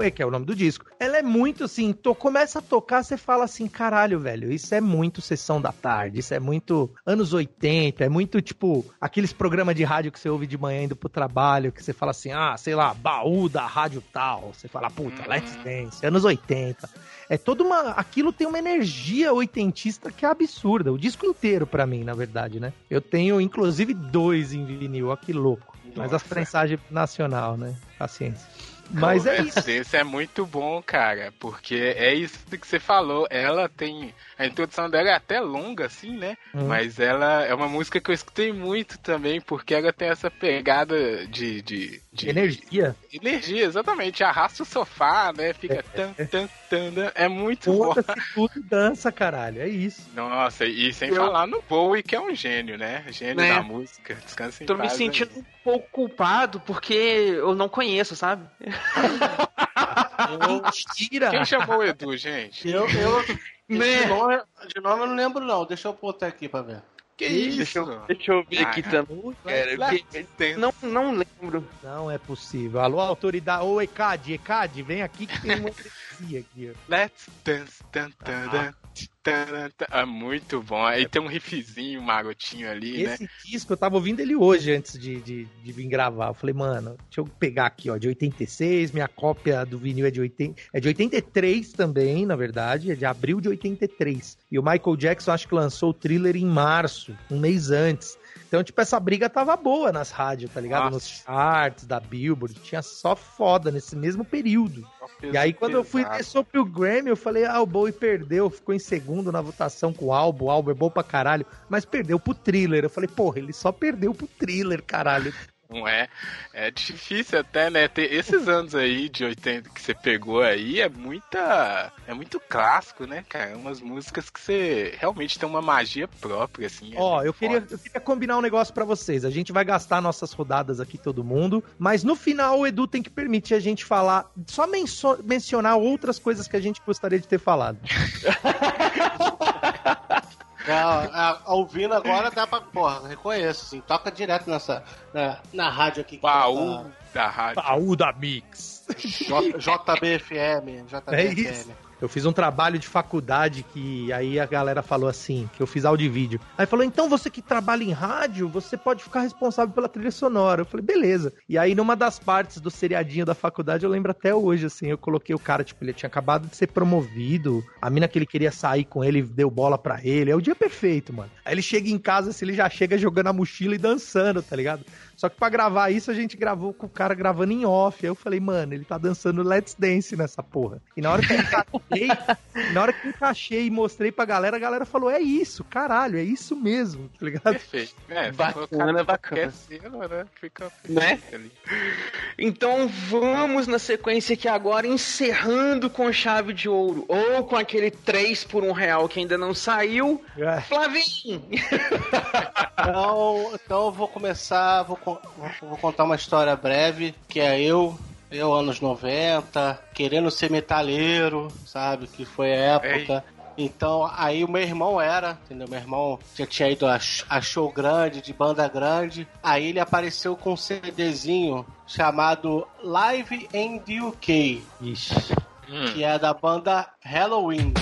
É, é, que é o nome do disco. Ela é muito assim, to, começa a tocar, você fala assim, caralho, velho, isso é muito sessão da tarde, isso é muito anos 80, é muito tipo aqueles programas de rádio que você ouve de manhã indo pro trabalho, que você fala assim, ah, sei lá, baú da rádio tal. Você fala, puta, Uhum. Let's Dance, anos 80. É toda uma. Aquilo tem uma energia oitentista que é absurda. O disco inteiro, pra mim, na verdade, né? Eu tenho, inclusive, dois em vinil, ó que louco. Mas as Nossa. prensagens nacional, né? Paciência. Mas é isso. Esse é muito bom, cara, porque é isso que você falou. Ela tem. A introdução dela é até longa, assim, né? Hum. Mas ela é uma música que eu escutei muito também, porque ela tem essa pegada de. de, de Energia. Energia, exatamente. Arrasta o sofá, né? Fica. Tan, tan, tan, tan. É muito. Foda-se tudo dança, caralho. É isso. Nossa, e sem Eu- falar no Bowie, que é um gênio, né? Gênio Né? da música. Descansa em Tô me paz, sentindo aí. um pouco culpado porque eu não conheço, sabe? [laughs] Mentira! Quem chamou o Edu, gente? Eu, eu Né? de, nome, de nome eu não lembro, não. Deixa eu botar aqui pra ver. Que Deixa isso? eu, deixa eu ver Ah, aqui também. cara. Não, não lembro. Não é possível. Alô, autoridade. Ô, ECAD, ECAD, vem aqui que tem uma aqui, ó. Let's dance. Tan, tan, tan. É muito bom. Aí tem um riffzinho marotinho ali, né? Esse disco, eu tava ouvindo ele hoje antes de, de, de vir gravar. Eu falei, mano, deixa eu pegar aqui, ó, de 86, minha cópia do vinil é de, 80, é de 83 também, na verdade, é de abril de 83. E o Michael Jackson acho que lançou o thriller em março, um mês antes. Então, tipo, essa briga tava boa nas rádios, tá ligado? Nossa. Nos charts da Billboard, tinha só foda nesse mesmo período. E aí, quando eu fui Pesado. sobre o Grammy, eu falei, ah, o Bowie perdeu, ficou em segundo na votação com o álbum, o álbum é bom pra caralho, mas perdeu pro thriller. Eu falei, porra, ele só perdeu pro thriller, caralho. Não é? É difícil até, né? Ter esses anos aí de 80 que você pegou aí é muita. É muito clássico, né, cara? Umas músicas que você realmente tem uma magia própria, assim. é Ó, muito eu queria, eu queria combinar um negócio pra vocês. A gente vai gastar nossas rodadas aqui, todo mundo, mas no final o Edu tem que permitir a gente falar, só mencionar outras coisas que a gente gostaria de ter falado. [laughs] É, a- a- ouvindo agora dá pra. Porra, reconheço, assim. Toca direto nessa. Na, na rádio aqui. que Baú da rádio. Baú da Mix. J- JBFM. JBFM. É isso. Eu fiz um trabalho de faculdade que aí a galera falou assim, que eu fiz áudio e vídeo. Aí falou, então você que trabalha em rádio, você pode ficar responsável pela trilha sonora. Eu falei, beleza. E aí numa das partes do seriadinho da faculdade, eu lembro até hoje, assim, eu coloquei o cara, tipo, ele tinha acabado de ser promovido, a mina que ele queria sair com ele deu bola pra ele. É o dia perfeito, mano. Aí ele chega em casa, assim, ele já chega jogando a mochila e dançando, tá ligado? Só que pra gravar isso, a gente gravou com o cara gravando em off. Aí eu falei, mano, ele tá dançando Let's Dance nessa porra. E na hora que eu encaixei, na hora que encaixei e mostrei pra galera, a galera falou, é isso, caralho, é isso mesmo, tá ligado? Perfeito. É, Bacana, bacana. né? Fica Né? ali. Então vamos na sequência aqui agora, encerrando com chave de ouro, ou com aquele 3 por 1 real que ainda não saiu. É. Flavinho! [laughs] Então, então eu vou começar, vou, con- vou- vou contar uma história breve, que é eu, eu anos 90, querendo ser metalheiro, sabe? Que foi a época. Então, aí o meu irmão era, entendeu? Meu irmão já tinha ido a, a show grande, de banda grande. Aí ele apareceu com um CDzinho chamado Live in the UK, Ixi. Hum. que é da banda Halloween.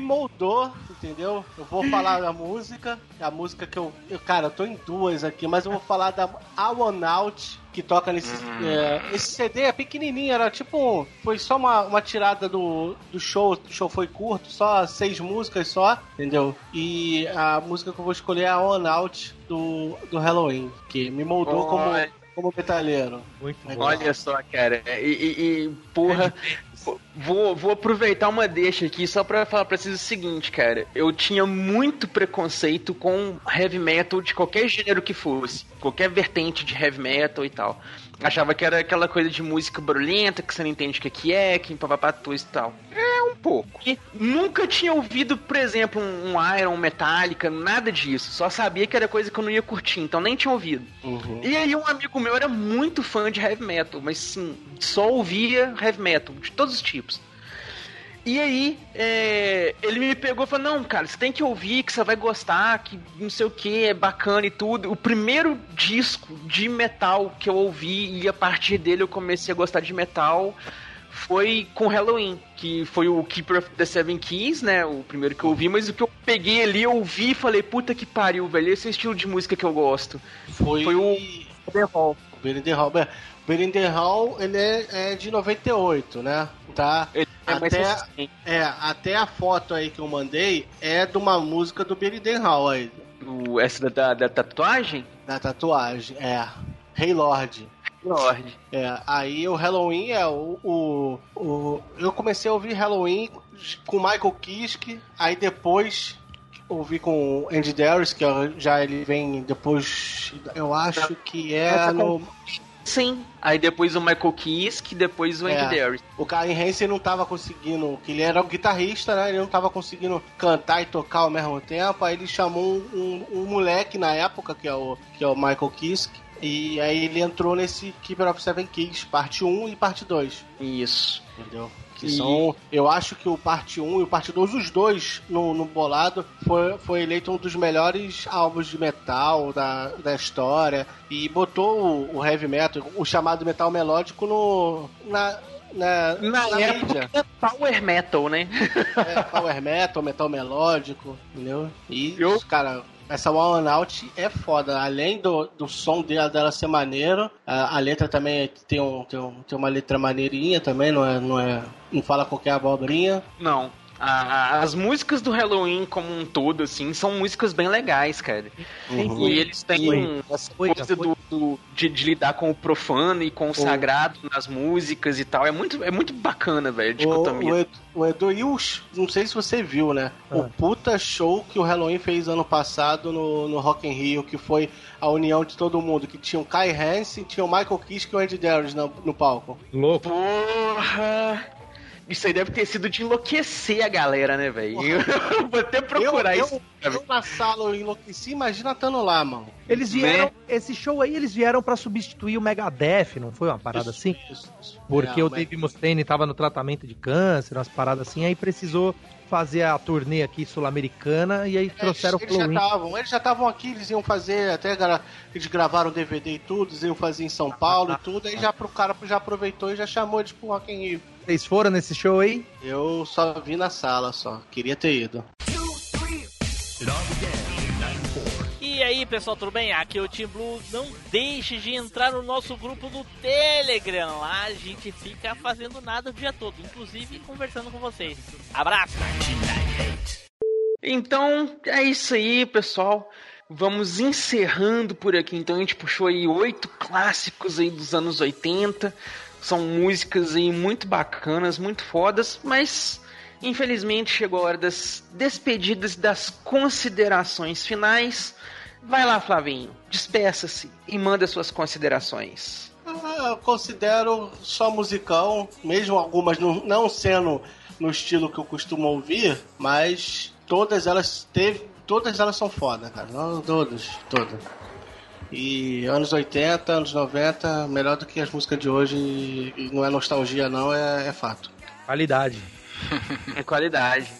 Me moldou, entendeu? Eu vou falar da música, a música que eu, eu- Cara, eu tô em duas aqui, mas eu vou falar da A One Out, que toca nesse. é, esse CD é pequenininho, era tipo. um- Foi só uma, uma tirada do, do show, o show foi curto, só seis músicas só, entendeu? E a música que eu vou escolher é a One Out do, do Halloween, que me moldou como, Olha. como metalheiro. Muito bom. Olha só, cara. E, e- e, porra, vou, vou aproveitar uma deixa aqui só pra falar pra vocês o seguinte, cara. Eu tinha muito preconceito com heavy metal de qualquer gênero que fosse. Qualquer vertente de heavy metal e tal. Achava que era aquela coisa de música barulhenta, que você não entende o que que é, que papapá e tal. É, um pouco. E nunca tinha ouvido, por exemplo, um um Iron, um Metallica, nada disso. Só sabia que era coisa que eu não ia curtir, então nem tinha ouvido. Uhum. E aí um amigo meu era muito fã de heavy metal, mas sim, só ouvia heavy metal, de todos os tipos. E aí, é, ele me pegou e falou, não, cara, você tem que ouvir, que você vai gostar, que não sei o que, é bacana e tudo. O primeiro disco de metal que eu ouvi, e a partir dele eu comecei a gostar de metal, foi com Halloween, que foi o Keeper of the Seven Keys, né, o primeiro que eu ouvi, mas o que eu peguei ali, eu ouvi e falei, puta que pariu, velho, esse é o estilo de música que eu gosto. Foi, Foi o The Hall. Belinda Hall. Bem, Belinda Hall, ele é, é de 98, né? Tá? Ele é Até, recente. é, até a foto aí que eu mandei é de uma música do Belinda Hall aí, O, essa da, da, da tatuagem? da tatuagem. É. Rei Lord. Lorde. É, aí o Halloween é o, o, o- Eu comecei a ouvir Halloween com Michael Kiske, aí depois ouvi com o Andy Darius, que já ele vem depois. Eu acho que é no. Sim. Aí depois o Michael Kiske, depois o Andy É. Darius. O Karen Hansen não tava conseguindo, que ele era um guitarrista, né? Ele não tava conseguindo cantar e tocar ao mesmo tempo. Aí ele chamou um, um- um moleque na época, que é o, que é o Michael Kiske. E aí ele entrou nesse Keeper of Seven Keys, parte 1 e parte 2. Isso. Entendeu? Que E- são. Eu acho que o parte 1 e o parte 2, os dois no, no bolado, foi, foi eleito um dos melhores álbuns de metal da, da história. E botou o, o heavy metal, o chamado metal melódico, no. Na, na, Na, na época mídia. era Power Metal, né? É, power metal, metal melódico, entendeu? E, Eu- cara, essa One Out é foda. Além do, do som dela, dela ser maneiro, a, a letra também tem, um, tem, um- tem uma letra maneirinha também, não é, não é. Não fala qualquer abobrinha. Não. A- as músicas do Halloween como um todo, assim, são músicas bem legais, cara. Uhum. E eles têm um- essa coisa foi. do, do- de, de lidar com o profano e com o sagrado nas músicas e tal. É muito, é muito bacana, velho, a O, dicotomia. o, Edu, o Edu e o, não sei se você viu, né? O Ah. puta show que o Halloween fez ano passado no, no Rock in Rio, que foi a união de todo mundo, que tinha o Kai Hansen, tinha o Michael Kiske e o Andy Darius no, no palco. Louco. Porra! Isso aí deve ter sido de enlouquecer a galera, né, velho? [laughs] Vou até procurar eu, isso. Eu, eu na sala eu enlouqueci, imagina estando lá, mano. Eles vieram, esse show aí, eles vieram pra substituir o Megadeth, não foi uma parada assim? Isso, isso. Porque É, o Dave Mustaine tava no tratamento de câncer, umas paradas assim, aí precisou fazer a turnê aqui sul-americana e aí trouxeram o eles já estavam, eles já estavam aqui, eles iam fazer, até eles gravaram DVD e tudo, eles iam fazer em São Paulo e tudo, aí já pro cara já aproveitou e já chamou eles pro Rock in Rio. Vocês foram nesse show aí? Eu só vi na sala só, queria ter ido. E aí pessoal, tudo bem? Aqui é o Team Blue. Não deixe de entrar no nosso grupo do Telegram. Lá a gente fica fazendo nada o dia todo, inclusive conversando com vocês. Abraço! Então, é isso aí, pessoal. Vamos encerrando por aqui. Então, a gente puxou aí oito clássicos aí dos anos 80. São músicas aí muito bacanas, muito fodas, mas infelizmente chegou a hora das despedidas das considerações finais. Vai lá, Flavinho, despeça-se e manda suas considerações. Ah, Eu considero só musicão, mesmo algumas não, não sendo no estilo que eu costumo ouvir, mas todas elas teve, todas elas são foda, cara. Todas, todas. E anos 80, anos 90, melhor do que as músicas de hoje, e não é nostalgia não, é, é fato. Qualidade. É qualidade.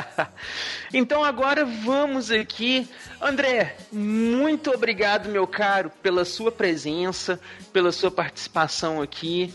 [laughs] então agora vamos aqui. André, muito obrigado, meu caro, pela sua presença, pela sua participação aqui.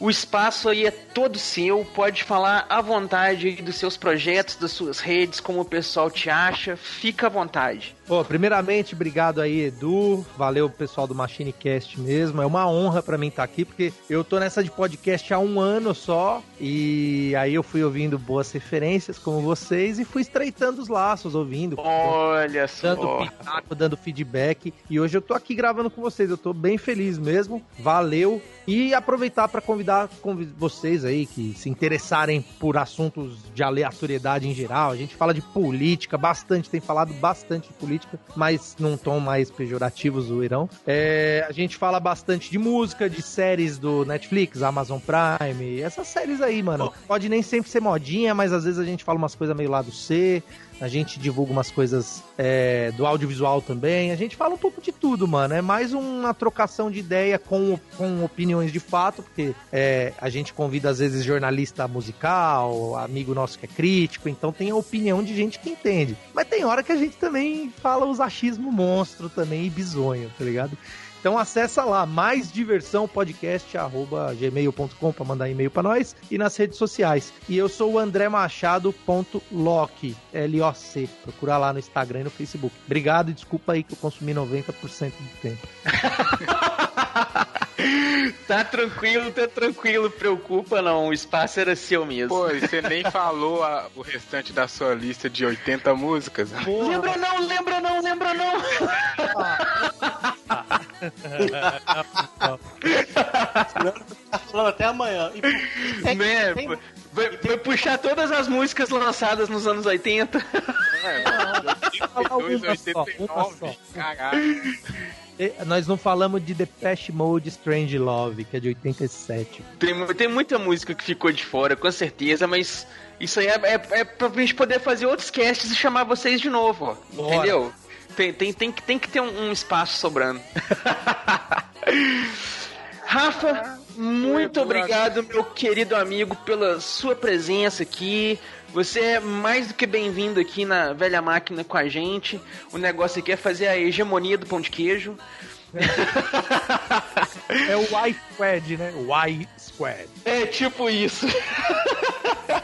O espaço aí é todo seu, pode falar à vontade aí dos seus projetos, das suas redes, como o pessoal te acha, fica à vontade. Pô, primeiramente, obrigado aí, Edu. Valeu, pessoal do MachineCast mesmo. É uma honra pra mim estar aqui, porque eu tô nessa de podcast há um ano só. E aí eu fui ouvindo boas referências, como vocês, e fui estreitando os laços, ouvindo. Olha Dando só. pitaco, dando feedback. E hoje eu tô aqui gravando com vocês. Eu tô bem feliz mesmo. Valeu. E aproveitar para convidar convi- vocês aí que se interessarem por assuntos de aleatoriedade em geral. A gente fala de política bastante, tem falado bastante de política, mas num tom mais pejorativo, zoeirão. É, a gente fala bastante de música, de séries do Netflix, Amazon Prime, essas séries aí, mano. Pode nem sempre ser modinha, mas às vezes a gente fala umas coisas meio lado C. A gente divulga umas coisas é, do audiovisual também. A gente fala um pouco de tudo, mano. É mais uma trocação de ideia com, com opiniões de fato, porque é, a gente convida às vezes jornalista musical, amigo nosso que é crítico, então tem a opinião de gente que entende. Mas tem hora que a gente também fala os achismo monstro também e bizonho, tá ligado? Então acessa lá, mais diversão podcast arroba gmail.com para mandar e-mail para nós e nas redes sociais. E eu sou o André Machado.loc, L-O-C. Procura lá no Instagram e no Facebook. Obrigado e desculpa aí que eu consumi 90% do tempo. [laughs] Tá tranquilo, tá tranquilo, preocupa não, o espaço era seu mesmo. Pô, e você nem falou a- o restante da sua lista de 80 músicas. Lembra não, lembra não, lembra não. Tá falando até amanhã. E, tem- Né, tem- vai, vai puxar todas as músicas lançadas nos anos 80. É, Falar 82, uma só, uma 89, só. caralho. E Nós não falamos de Depeche Mode Strange Love, que é de 87. Tem, tem muita música que ficou de fora, com certeza, mas isso aí é, é, é pra gente poder fazer outros casts e chamar vocês de novo, ó. Entendeu? Tem, tem, tem, que- tem que ter um, um espaço sobrando. [laughs] Rafa, muito obrigado, meu querido amigo, pela sua presença aqui. Você é mais do que bem-vindo aqui na velha máquina com a gente. O negócio aqui é fazer a hegemonia do pão de queijo. É o Y Squad, né? Y Squad. É tipo isso. [laughs]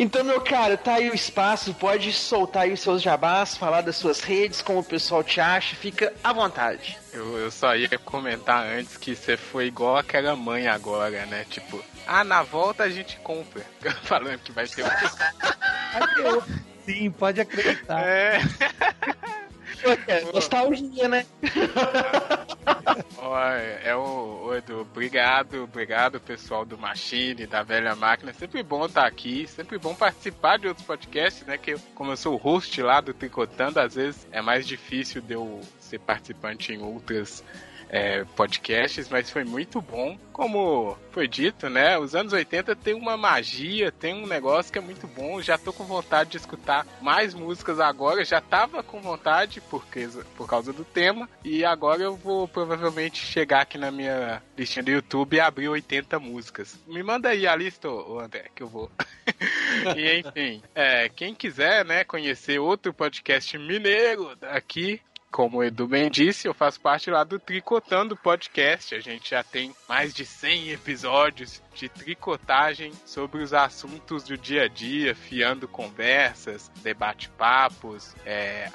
Então, meu cara, tá aí o espaço, pode soltar aí os seus jabás, falar das suas redes, como o pessoal te acha, fica à vontade. Eu, eu só ia comentar antes que você foi igual aquela mãe agora, né? Tipo, ah, na volta a gente compra. [laughs] Falando que vai ter um. Sim, pode acreditar. É. [laughs] Nostalgia, né? Olha, é o, o Edu, obrigado, obrigado pessoal do Machine, da Velha Máquina. Sempre bom estar aqui, sempre bom participar de outros podcasts, né? Que eu, como eu sou o host lá do Tricotando, às vezes é mais difícil de eu ser participante em outras é, podcasts, mas foi muito bom. Como foi dito, né? Os anos 80 tem uma magia, tem um negócio que é muito bom. Já tô com vontade de escutar mais músicas agora. Já tava com vontade porque, por causa do tema. E agora eu vou provavelmente chegar aqui na minha listinha do YouTube e abrir 80 músicas. Me manda aí a lista, ô André, que eu vou. [laughs] e enfim, é, quem quiser, né, conhecer outro podcast mineiro daqui, como o Edu bem disse, eu faço parte lá do Tricotando Podcast. A gente já tem mais de 100 episódios de tricotagem sobre os assuntos do dia a dia, fiando conversas, debate-papos. É,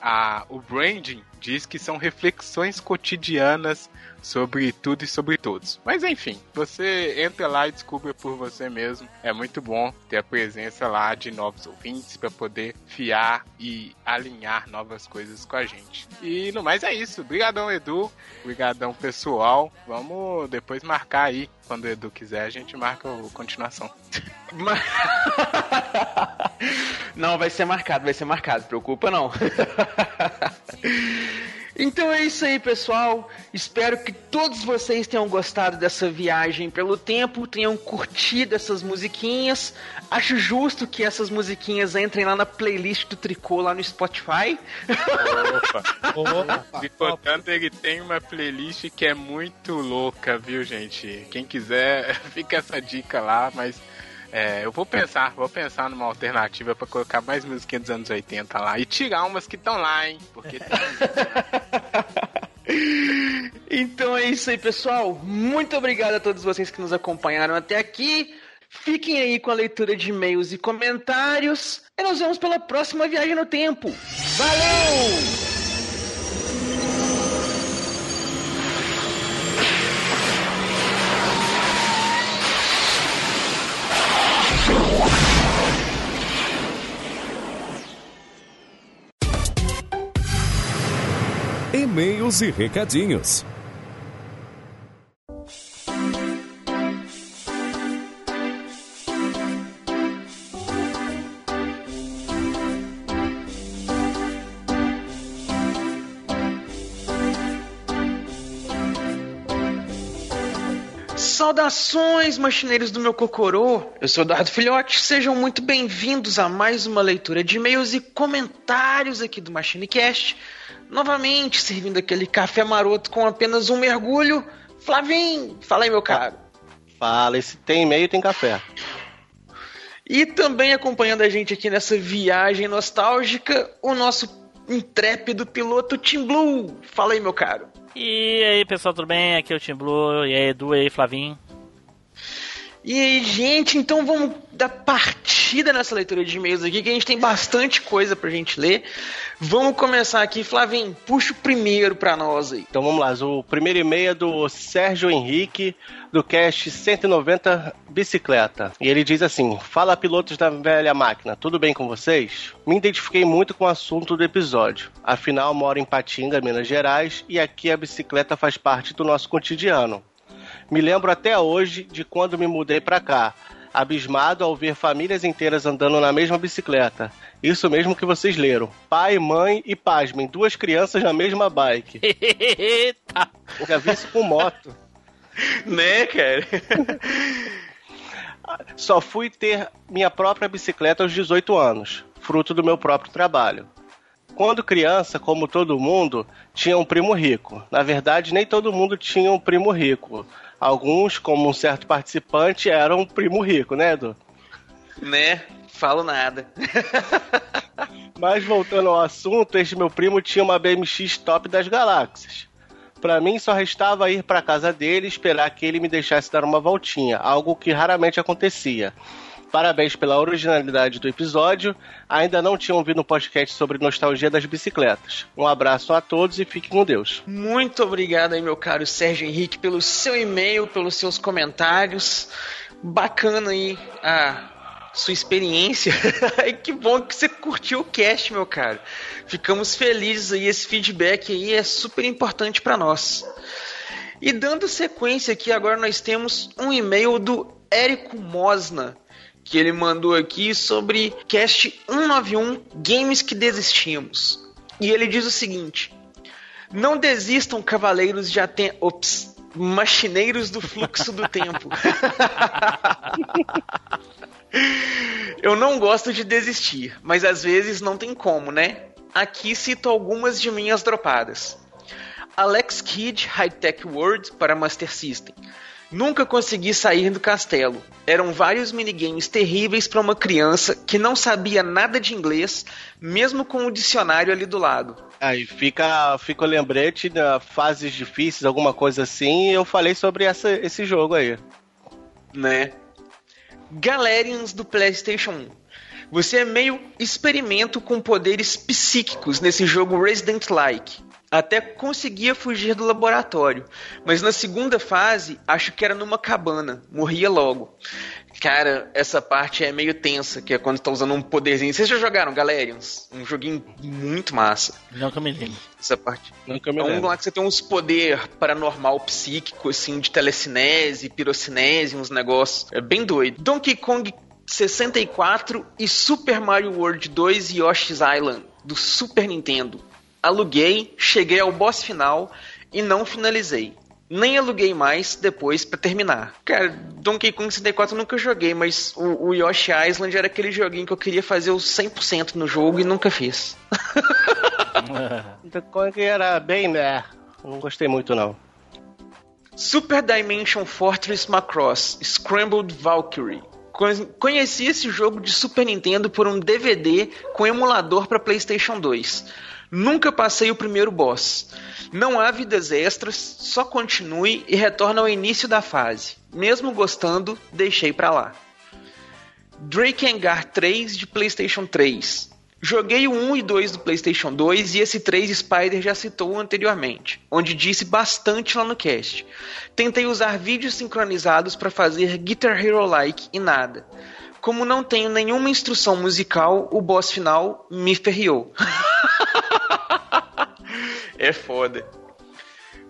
o branding diz que são reflexões cotidianas sobre tudo e sobre todos. Mas enfim, você entra lá e descubra por você mesmo. É muito bom ter a presença lá de novos ouvintes para poder fiar e alinhar novas coisas com a gente. E no mais é isso. Obrigadão, Edu. Obrigadão, pessoal. Vamos depois marcar aí. Quando o Edu quiser, a gente marca a continuação. [laughs] Não, vai ser marcado, vai ser marcado, preocupa não. [laughs] Então é isso aí, pessoal. Espero que todos vocês tenham gostado dessa viagem pelo tempo, tenham curtido essas musiquinhas. Acho justo que essas musiquinhas entrem lá na playlist do Tricô lá no Spotify. Opa! [laughs] Tricotando, ele tem uma playlist que é muito louca, viu, gente? Quem quiser, [laughs] fica essa dica lá, mas É, eu vou pensar, vou pensar numa alternativa pra colocar mais musiquinha dos anos 80 lá. E tirar umas que estão lá, hein? Porque tem [laughs] Então é isso aí, pessoal. Muito obrigado a todos vocês que nos acompanharam até aqui. Fiquem aí com a leitura de e-mails e comentários. E nos vemos pela próxima viagem no tempo. Valeu! E-mails e recadinhos. Saudações, machineiros do meu Cocorô! Eu sou Eduardo Filhote, sejam muito bem-vindos a mais uma leitura de e-mails e comentários aqui do MachineCast. Novamente, servindo aquele café maroto com apenas um mergulho. Flavinho, fala aí, meu caro. Fala, esse tem e-mail tem café. E também acompanhando a gente aqui nessa viagem nostálgica, o nosso intrépido piloto Tim Blue. Fala aí, meu caro. E aí, pessoal, tudo bem? Aqui é o Tim Blue, e aí, Edu, e aí, Flavinho. E aí, gente, então vamos dar partida nessa leitura de e-mails aqui, que a gente tem bastante coisa pra gente ler. Vamos começar aqui, Flavinho, puxa o primeiro pra nós aí. Então vamos lá, o primeiro e-mail é do Sérgio Henrique, do cast 190 Bicicleta. E ele diz assim: Fala pilotos da velha máquina, tudo bem com vocês? Me identifiquei muito com o assunto do episódio. Afinal, moro em Patinga, Minas Gerais, e aqui a bicicleta faz parte do nosso cotidiano. Me lembro até hoje de quando me mudei pra cá, abismado ao ver famílias inteiras andando na mesma bicicleta. Isso mesmo que vocês leram. Pai, mãe e, pasmem, duas crianças na mesma bike. Eita! Já vi isso com moto. [laughs] Né, cara? [laughs] Só fui ter minha própria bicicleta aos 18 anos, fruto do meu próprio trabalho. Quando criança, como todo mundo, tinha um primo rico. Na verdade, nem todo mundo tinha um primo rico. Alguns, como um certo participante, eram primo rico, né, Edu? né? Falo nada. [laughs] Mas voltando ao assunto, este meu primo tinha uma BMX top das galáxias. Pra mim só restava ir pra casa dele e esperar que ele me deixasse dar uma voltinha, algo que raramente acontecia. Parabéns pela originalidade do episódio. Ainda não tinham ouvido um podcast sobre nostalgia das bicicletas. Um abraço a todos e fiquem com Deus. Muito obrigado aí, meu caro Sérgio Henrique, pelo seu e-mail, pelos seus comentários. Bacana aí a sua experiência. [laughs] que bom que você curtiu o cast, meu caro. Ficamos felizes aí, esse feedback aí é super importante para nós. E dando sequência aqui, agora nós temos um e-mail do Érico Mosna, que ele mandou aqui sobre cast 191 Games que desistimos. E ele diz o seguinte: Não desistam, cavaleiros de Aten... Ops, machineiros do fluxo do tempo. [laughs] Eu não gosto de desistir, mas às vezes não tem como, né? Aqui cito algumas de minhas dropadas. Alex Kidd High Tech World para Master System. Nunca consegui sair do castelo. Eram vários minigames terríveis para uma criança que não sabia nada de inglês, mesmo com o dicionário ali do lado. Aí fica, fica o lembrete da fases difíceis, alguma coisa assim, e eu falei sobre essa, esse jogo aí. né? Galerians do PlayStation 1. Você é meio experimento com poderes psíquicos nesse jogo Resident Like. Até conseguia fugir do laboratório, mas na segunda fase acho que era numa cabana, morria logo. Cara, essa parte é meio tensa, que é quando tá usando um poderzinho. Vocês já jogaram Galerians? Um joguinho muito massa. Eu me lembro. Essa parte. Nunca me É um lembro. lá que você tem uns poder paranormal psíquico, assim, de telecinese, pirocinese, uns negócios. É bem doido. Donkey Kong 64 e Super Mario World 2 e Yoshi's Island, do Super Nintendo. Aluguei, cheguei ao boss final e não finalizei. Nem aluguei mais depois pra terminar. Cara, Donkey Kong 64 eu nunca joguei, mas o, o Yoshi Island era aquele joguinho que eu queria fazer os 100% no jogo e nunca fiz. Então, é que era bem, né? Não gostei muito, não. Super Dimension Fortress Macross Scrambled Valkyrie. Con- Conheci esse jogo de Super Nintendo por um DVD com emulador para PlayStation 2. Nunca passei o primeiro boss. Não há vidas extras, só continue e retorna ao início da fase. Mesmo gostando, deixei pra lá. Drakengard 3 de PlayStation 3. Joguei o 1 e 2 do PlayStation 2 e esse 3 Spider já citou anteriormente, onde disse bastante lá no cast. Tentei usar vídeos sincronizados para fazer Guitar Hero like e nada. Como não tenho nenhuma instrução musical, o boss final me ferriou. [laughs] é foda.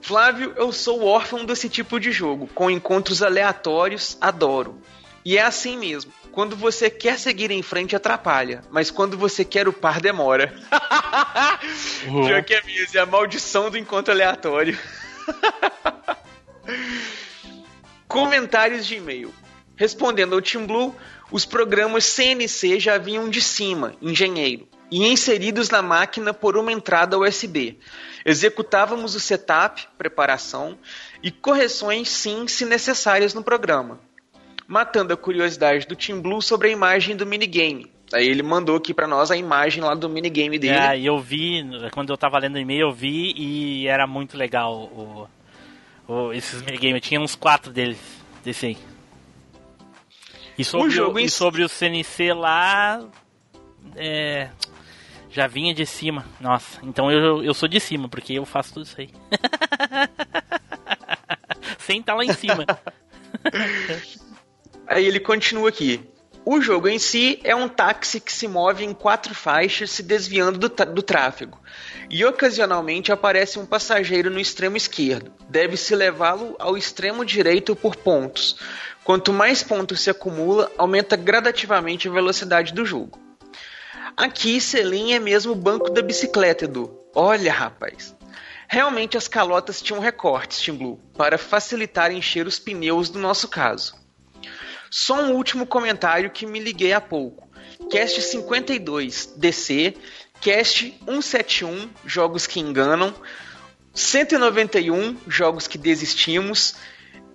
Flávio, eu sou órfão desse tipo de jogo, com encontros aleatórios, adoro. E é assim mesmo. Quando você quer seguir em frente, atrapalha. Mas quando você quer upar, demora. [laughs] Pior que é mesmo, é a maldição do encontro aleatório. [laughs] Comentários de e-mail. Respondendo ao Team Blue, os programas CNC já vinham de cima, engenheiro, e inseridos na máquina por uma entrada USB. Executávamos o setup, preparação e correções sim, se necessárias no programa. Matando a curiosidade do Team Blue sobre a imagem do minigame. Aí ele mandou aqui pra nós a imagem lá do minigame dele. É, e eu vi, quando eu tava lendo o e-mail, eu vi e era muito legal o, o- esses minigames. Tinha uns quatro deles, desse aí. E sobre o, jogo em e sobre o CNC lá, é, já vinha de cima. Nossa, então eu, eu sou de cima, porque eu faço tudo isso aí. [laughs] Sem estar lá em cima. [laughs] Aí ele continua aqui. O jogo em si é um táxi que se move em quatro faixas se desviando do, do tráfego. E ocasionalmente aparece um passageiro no extremo esquerdo. Deve-se levá-lo ao extremo direito por pontos. Quanto mais pontos se acumula, aumenta gradativamente a velocidade do jogo. Aqui, Selim é mesmo o banco da bicicleta, Edu. Olha, rapaz. Realmente as calotas tinham recortes, Team Blue, para facilitar encher os pneus no nosso caso. Só um último comentário que me liguei há pouco. Cast 52, DC, Cast 171, Jogos que Enganam, 191, Jogos que Desistimos,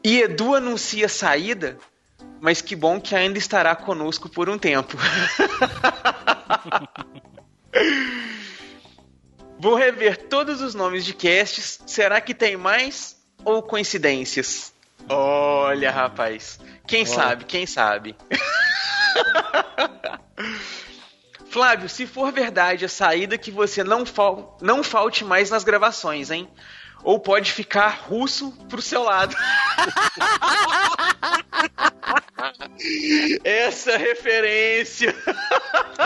e Edu anuncia saída, mas que bom que ainda estará conosco por um tempo. [laughs] Vou rever todos os nomes de casts. Será que tem mais ou coincidências? Olha, rapaz. Quem sabe, quem sabe. [laughs] Flávio, se for verdade a saída que você não, fal não falte mais nas gravações, hein? Ou pode ficar russo pro seu lado. [laughs] Essa referência.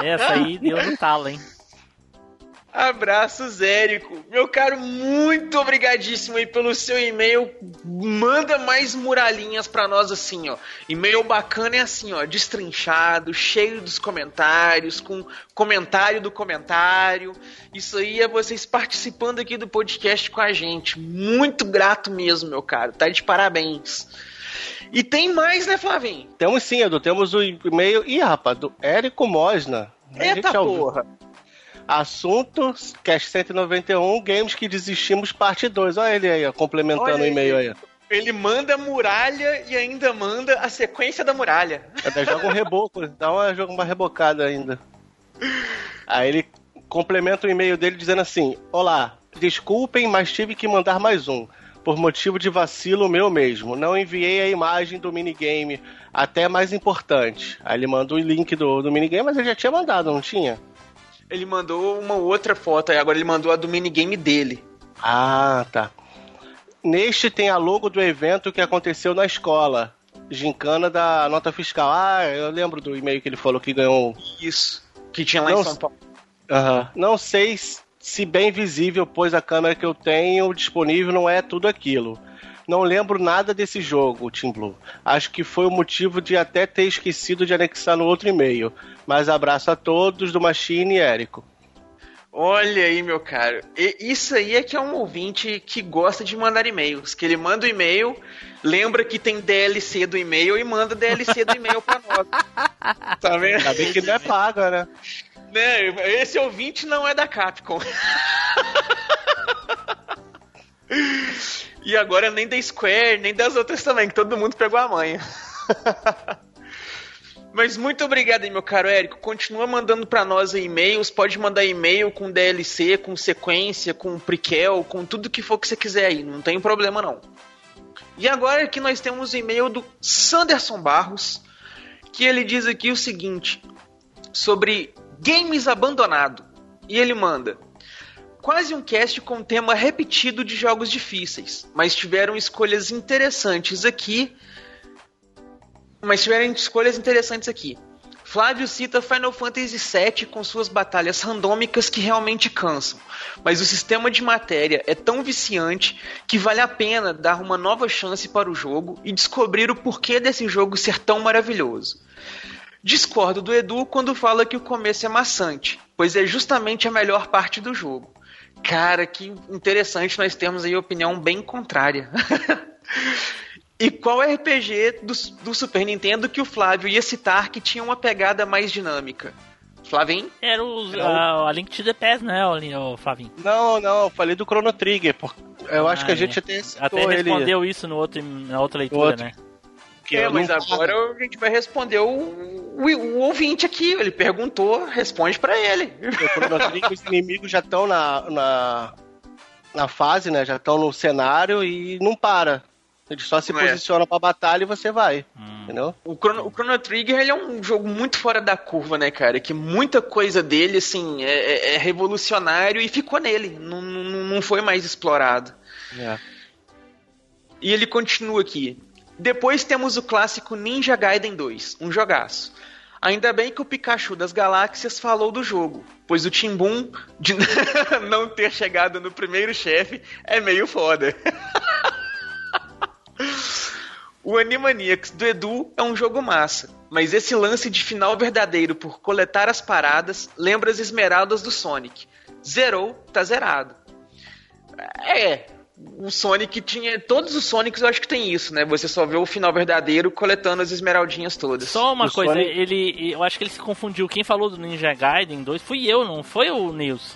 Essa aí deu no talo, hein? Abraços, Érico. Meu caro, muito obrigadíssimo aí pelo seu e-mail. Manda mais muralhinhas pra nós assim, ó. E-mail bacana é assim, ó, destrinchado, cheio dos comentários, com comentário do comentário. Isso aí é vocês participando aqui do podcast com a gente. Muito grato mesmo, meu caro. Tá de parabéns. E tem mais, né, Flavinho? Temos sim, Edu. Temos o e-mail. Ih, rapaz, do Érico Mosna. Eita já ouviu. Porra. Assunto, Cast 191, Games que Desistimos, parte 2. Olha ele aí, ó, complementando Olha o e-mail aí. Ele manda muralha e ainda manda a sequência da muralha. Até joga um reboco, [laughs] dá uma, joga uma rebocada ainda. Aí ele complementa o e-mail dele dizendo assim: Olá, desculpem, mas tive que mandar mais um. Por motivo de vacilo meu mesmo. Não enviei a imagem do minigame. Até mais importante. Aí ele mandou o link do, do minigame, mas ele já tinha mandado, não tinha? Ele mandou uma outra foto, aí agora ele mandou a do minigame dele. Ah, tá. Neste tem a logo do evento que aconteceu na escola. Gincana da nota fiscal. Ah, eu lembro do e-mail que ele falou que ganhou. Isso. Que tinha lá Não em São Paulo. Aham. Não sei se bem visível, pois a câmera que eu tenho disponível não é tudo aquilo. Não lembro nada desse jogo, Team Blue. Acho que foi o motivo de até ter esquecido de anexar no outro e-mail. Mas abraço a todos do Machine e Érico. Olha aí, meu caro. E isso aí é que é um ouvinte que gosta de mandar e-mails. Que ele manda o e-mail, lembra que tem DLC do e-mail e manda DLC do e-mail pra nós. [laughs] Tá vendo? Ainda bem que não é paga, né? Né, Esse ouvinte não é da Capcom. [laughs] e agora nem da Square, nem das outras também, que todo mundo pegou a manha. [laughs] Mas muito obrigado aí, meu caro Érico. Continua mandando pra nós e-mails. Pode mandar e-mail com DLC, com sequência, com prequel, com tudo que for que você quiser aí. Não tem problema não. E agora aqui nós temos o e-mail do Sanderson Barros, que ele diz aqui o seguinte sobre games abandonado. E ele manda: Quase um cast com tema repetido de jogos difíceis, mas tiveram escolhas interessantes aqui. Mas tiveram escolhas interessantes aqui. Flávio cita Final Fantasy VII com suas batalhas randômicas que realmente cansam, mas o sistema de matéria é tão viciante que vale a pena dar uma nova chance para o jogo e descobrir o porquê desse jogo ser tão maravilhoso. Discordo do Edu quando fala que o começo é maçante, pois é justamente a melhor parte do jogo. Cara, que interessante nós temos aí opinião bem contrária. [laughs] e qual RPG do, do Super Nintendo que o Flávio ia citar que tinha uma pegada mais dinâmica? Flavinho? Era o, a, a Link to the Past, né, o, o Flavinho? Não, não, eu falei do Chrono Trigger. porque Eu acho Ah, que a é. gente até citou Até ele. respondeu isso no outro, na outra leitura, outro. né? Que é, mas não- agora a gente vai responder o, o, o ouvinte aqui. Ele perguntou, responde pra ele. O Chrono Trigger, os inimigos já estão na, na, na fase, né? Já estão no cenário e não para. Eles só se É. posicionam pra batalha e você vai. Entendeu? O Chrono, o Chrono Trigger ele é um jogo muito fora da curva, né, cara? Que muita coisa dele, assim, é, é- é revolucionário e ficou nele. Não, não, não foi mais explorado. É. E ele continua aqui. Depois temos o clássico Ninja Gaiden 2, um jogaço. Ainda bem que o Pikachu das Galáxias falou do jogo, pois o Timbum de [laughs] não ter chegado no primeiro chefe é meio foda. [laughs] O Animaniacs do Edu é um jogo massa, mas esse lance de final verdadeiro por coletar as paradas lembra as esmeraldas do Sonic. Zerou, tá zerado. É, o Sonic tinha. Todos os Sonics eu acho que tem isso, né? Você só vê o final verdadeiro coletando as esmeraldinhas todas. Só uma O coisa, Sonic- ele, eu acho que ele se confundiu. Quem falou do Ninja Gaiden 2 fui eu, não foi o Nils.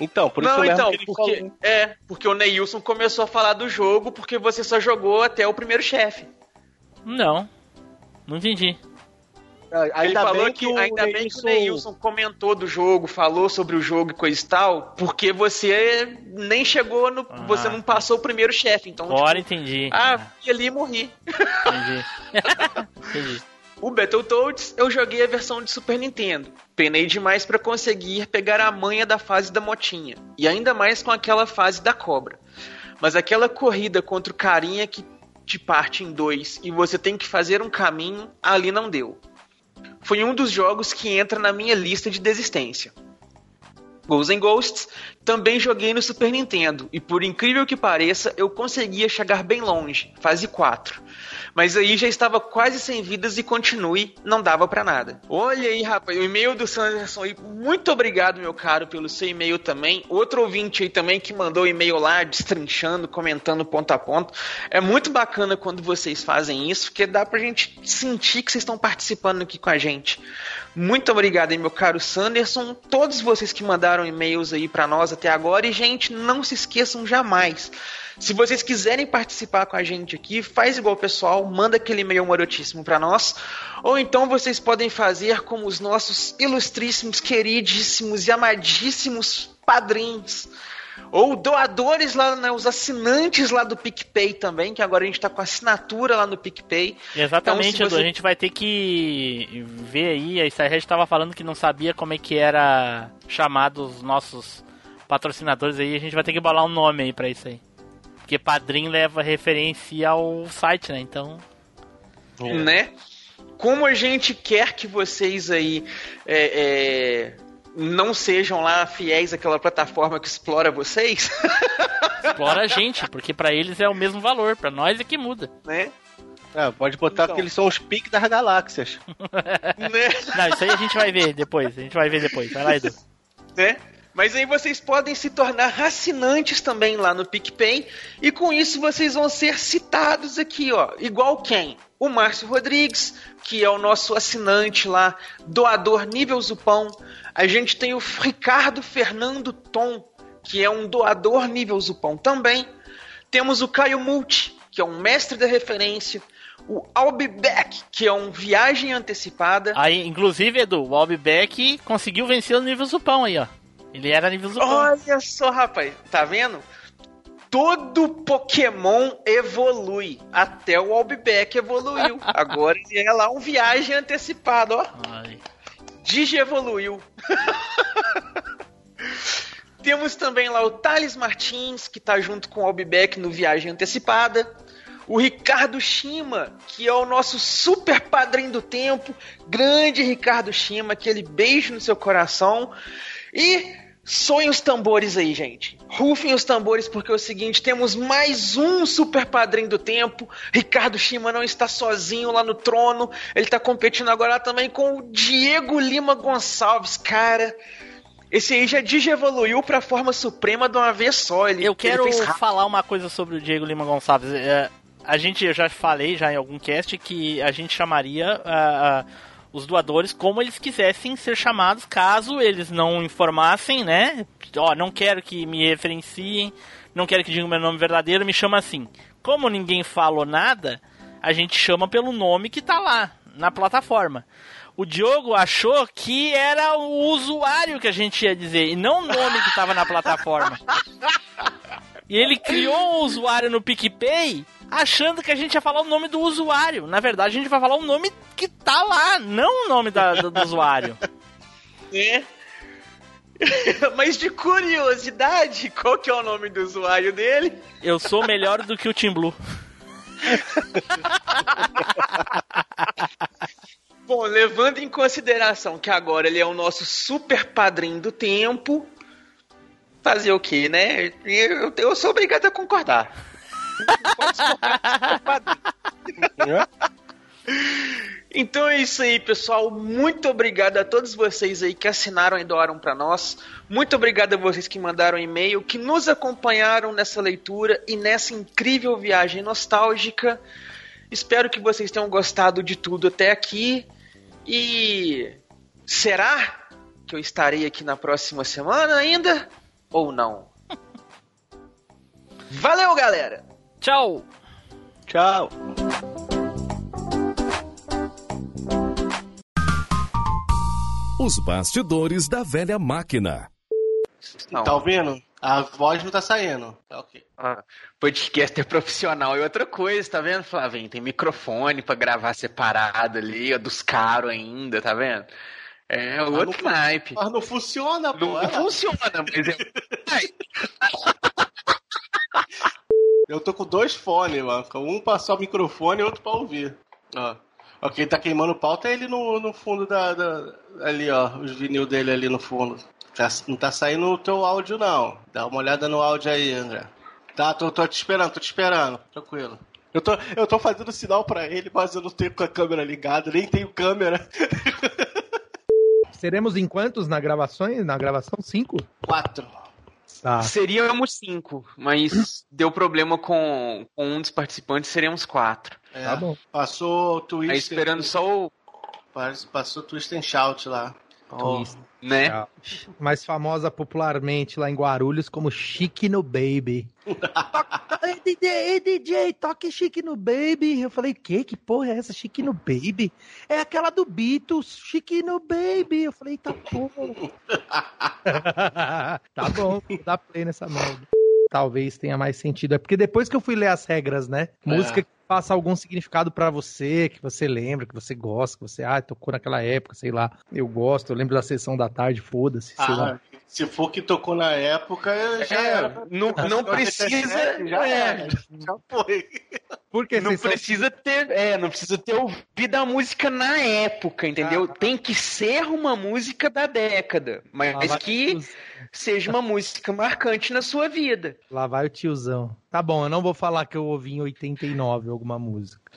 Então, por isso não, mesmo então, que ele porque, falou. é, porque o Neilson começou a falar do jogo porque você só jogou até o primeiro chefe. Não, não entendi. Ele Ainda falou bem que, que, o ainda bem que o Neilson- comentou do jogo, falou sobre o jogo e coisa e tal, porque você nem chegou no. Ah. Você não passou o primeiro chefe, então. Agora tipo, entendi. ah, fui ali e morri. entendi. [laughs] entendi. O Battletoads eu joguei a versão de Super Nintendo. Penei demais pra conseguir pegar a manha da fase da motinha. E ainda mais com aquela fase da cobra. Mas aquela corrida contra o carinha que te parte em dois e você tem que fazer um caminho, ali não deu. Foi um dos jogos que entra na minha lista de desistência. Ghosts and Ghosts também joguei no Super Nintendo e por incrível que pareça eu conseguia chegar bem longe, fase 4. Mas aí já estava quase sem vidas e continue, não dava pra nada. Olha aí, rapaz, o e-mail do Sanderson aí. Muito obrigado, meu caro, pelo seu e-mail também. Outro ouvinte aí também que mandou e-mail lá, destrinchando, comentando ponto a ponto. É muito bacana quando vocês fazem isso, porque dá pra gente sentir que vocês estão participando aqui com a gente. Muito obrigado aí, meu caro Sanderson. Todos vocês que mandaram e-mails aí pra nós até agora. E, gente, não se esqueçam jamais. Se vocês quiserem participar com a gente aqui, faz igual o pessoal, manda aquele e-mail marotíssimo pra nós. Ou então vocês podem fazer como os nossos ilustríssimos, queridíssimos e amadíssimos padrinhos. Ou doadores lá, né, os assinantes lá do PicPay também, que agora a gente tá com assinatura lá no PicPay. Exatamente, Então, Edu. você- A gente vai ter que ver aí. A Starhead estava falando que não sabia como é que era chamado os nossos patrocinadores aí. A gente vai ter que bolar um nome aí pra isso aí. Porque padrinho leva referência ao site, né? Então. né? Como a gente quer que vocês aí é, é, não sejam lá fiéis àquela plataforma que explora vocês, [laughs] Explora a gente, porque pra eles é o mesmo valor, pra nós é que muda. né? É, pode botar Então. que eles são os piques das galáxias. [laughs] né? Não, isso aí a gente vai ver depois, a gente vai ver depois. Vai lá, Edu. né? Mas aí vocês podem se tornar assinantes também lá no PicPay e com isso vocês vão ser citados aqui, ó. Igual quem? O Márcio Rodrigues, que é o nosso assinante lá, doador nível Zupão. A gente tem o Ricardo Fernando Tom, que é um doador nível Zupão também. Temos o Caio Multi, que é um mestre da referência, o I'll Be Back, que é um viagem antecipada. Aí, inclusive, Edu, o Albeck conseguiu vencer o nível Zupão aí, ó. Ele era nível Zupão. Olha só, rapaz, tá vendo? Todo Pokémon evolui. Até o Albeck evoluiu. [laughs] Agora ele é lá um viagem antecipada, ó. Ai. Digi evoluiu. [laughs] Temos também lá o Thales Martins, que tá junto com o Albeck no Viagem Antecipada. O Ricardo Shima, que é o nosso super padrinho do tempo. Grande Ricardo Shima, aquele beijo no seu coração. E sonhem os tambores aí, gente. Rufem os tambores, porque é o seguinte: temos mais um super padrinho do tempo. Ricardo Shima não está sozinho lá no trono. Ele está competindo agora também com o Diego Lima Gonçalves. Cara, esse aí já digievoluiu pra forma suprema de uma vez só. Ele, Eu quero ele falar uma coisa sobre o Diego Lima Gonçalves. É, a gente, eu já falei já em algum cast que a gente chamaria ah, ah, os doadores como eles quisessem ser chamados, caso eles não informassem, né? Ó, não quero que me referenciem, não quero que digam meu nome verdadeiro, me chama assim. Como ninguém falou nada, a gente chama pelo nome que tá lá na plataforma. O Diogo achou que era o usuário que a gente ia dizer, e não o nome que tava na plataforma. [laughs] E ele criou um usuário no PicPay achando que a gente ia falar o nome do usuário. Na verdade, a gente vai falar o nome que tá lá, não o nome da- do, do usuário. É. [laughs] Mas de curiosidade, qual que é o nome do usuário dele? Eu sou melhor do que o Team Blue. [laughs] Bom, levando em consideração que agora ele é o nosso super padrinho do tempo, fazer o quê, né? Eu, eu sou obrigado a concordar. Pode. Então é isso aí, pessoal. Muito obrigado a todos vocês aí que assinaram e doaram pra nós. Muito obrigado a vocês que mandaram e-mail, que nos acompanharam nessa leitura e nessa incrível viagem nostálgica. Espero que vocês tenham gostado de tudo até aqui. E será que eu estarei aqui na próxima semana ainda? Ou não? [laughs] Valeu, galera! Tchau! Tchau. Os bastidores da velha máquina. Não. Tá ouvindo? A voz não tá saindo. Tá ok. Ah, podcaster profissional e outra coisa, tá vendo, Flavinho? Tem microfone pra gravar separado ali, ó, dos caros ainda, tá vendo? É outro não- naipe. Mas não funciona, pô. Não, lá. funciona, mas é... [laughs] [laughs] Eu tô com dois fones, mano. Um pra só microfone e outro pra ouvir. Ó. Ó, quem tá queimando pauta é ele no, no fundo da, da- Ali, ó. Os vinil dele ali no fundo. Tá- não tá saindo o teu áudio, não. Dá uma olhada no áudio aí, André. Tá, tô, tô te esperando, tô te esperando. Tranquilo. Eu tô, eu tô fazendo sinal pra ele, mas eu não tenho com a câmera ligada, nem tenho câmera. Seremos em quantos na gravações? Na gravação? Cinco? Quatro. Tá. seríamos cinco, mas deu problema com, com um dos participantes, seríamos quatro. É, Tá bom. Passou o Twister. Aí esperando só o. Passou o Twister and Shout lá. Twist. Né? Mais famosa popularmente lá em Guarulhos como Chique no Baby. [laughs] ei, DJ, ei, DJ, toque Chique no Baby. Eu falei, que? Que porra é essa? Chique no Baby? É aquela do Beatles, Chique no Baby. Eu falei, tá porra. [laughs] tá bom, vou dar play nessa merda. Talvez tenha mais sentido. É porque depois que eu fui ler as regras, né? Música que passa algum significado pra você, que você lembra, que você gosta, que você, ah, tocou naquela época, sei lá. Eu gosto, eu lembro da sessão da tarde, foda-se, sei lá. Se for que tocou na época, já É, era. não, não precisa. Já é. Já foi. Porque Não vocês são- precisa ter, é, não precisa ter ouvido a música na época, entendeu? Ah. Tem que ser uma música da década, mas Lá vai, que seja uma música marcante na sua vida. lá vai o tiozão. Tá bom, eu não vou falar que eu ouvi em 89 alguma música.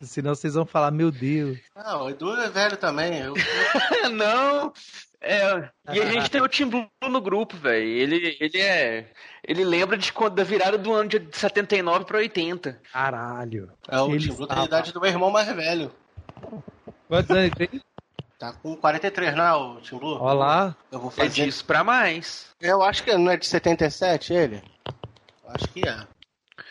Senão vocês vão falar, meu Deus. Não, o Edu é velho também. Eu, [laughs] não. É, e a gente tem o Tim Blue no grupo, velho. Ele, ele é. Ele lembra de quando da virada do ano de 79 para 80. Caralho. é o Ele Tim Blue tem a idade do meu irmão mais velho. Quantos anos ele tem? Tá com 43, não é o Tim Blue? Ó lá. Eu vou É fazer. disso pra mais. Eu acho que não é de 77 ele? Eu acho que é.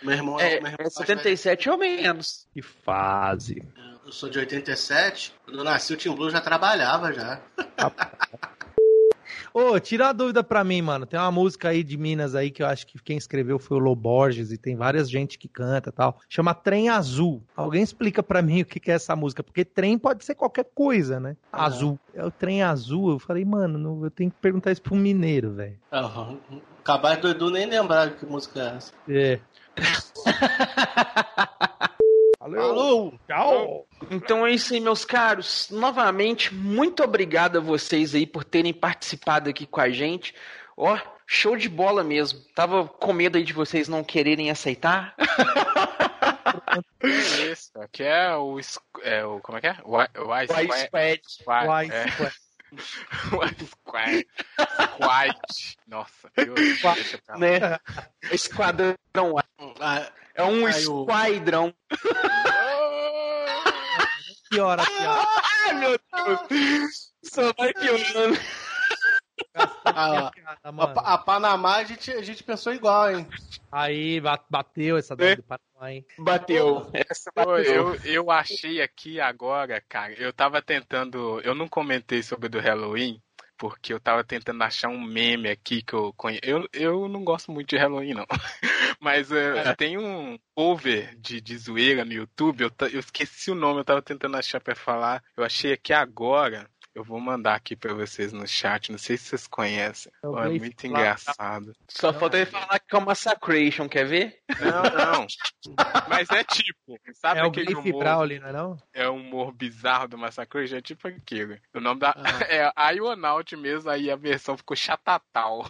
Meu irmão É, meu irmão é mais 77 ou menos. Que fase. velho. Eu sou de 87. Quando eu nasci, o Tim Blue já trabalhava já. [laughs] Ô, tira a dúvida pra mim, mano. Tem uma música aí de Minas aí que eu acho que quem escreveu foi o Loborges e tem várias gente que canta e tal. Chama Trem Azul. Alguém explica pra mim [laughs] o que que é essa música? Porque trem pode ser qualquer coisa, né? Azul. É o Trem Azul. Eu falei, mano, não- eu tenho que perguntar isso pro mineiro, velho. Aham. Capaz do Edu nem lembrar que música é essa. É. Valeu. Alô! Tchau. Então é isso aí, meus caros. Novamente, muito obrigado a vocês aí por terem participado aqui com a gente. Ó, show de bola mesmo. Tava com medo aí de vocês não quererem aceitar. É isso. Aqui é o. É o como é que é? O, o Ice Squad. [laughs] Squad. Nossa, eu, deixa pra lá. Né? [laughs] Esquadrão. É um Ai, o- esquadrão. [laughs] Que hora, que hora. Ai, meu Deus. Só vai piorando. A, a, a Panamá a gente, a gente pensou igual, hein? Aí, ba- bateu essa daí do Paraná, hein? Bateu. Essa bateu. eu, eu achei aqui agora, cara. Eu tava tentando. Eu não comentei sobre o do Halloween, porque eu tava tentando achar um meme aqui que eu conheço. Eu, eu não gosto muito de Halloween, não. [laughs] Mas eh, tem um cover de, de zoeira no YouTube. Eu, eu esqueci o nome, eu tava tentando achar pra falar. Eu achei aqui agora. Eu vou mandar aqui pra vocês no chat. Não sei se vocês conhecem. É é muito engraçado. Só falta ele falar que é o Massacration, quer ver? Não, não. Mas é tipo, sabe É o aquele humor? Brauli, não é não? é um humor bizarro do Massacre, é tipo aquilo. O nome da. Ah. [laughs] É Ionaut mesmo, aí a versão ficou chatatal.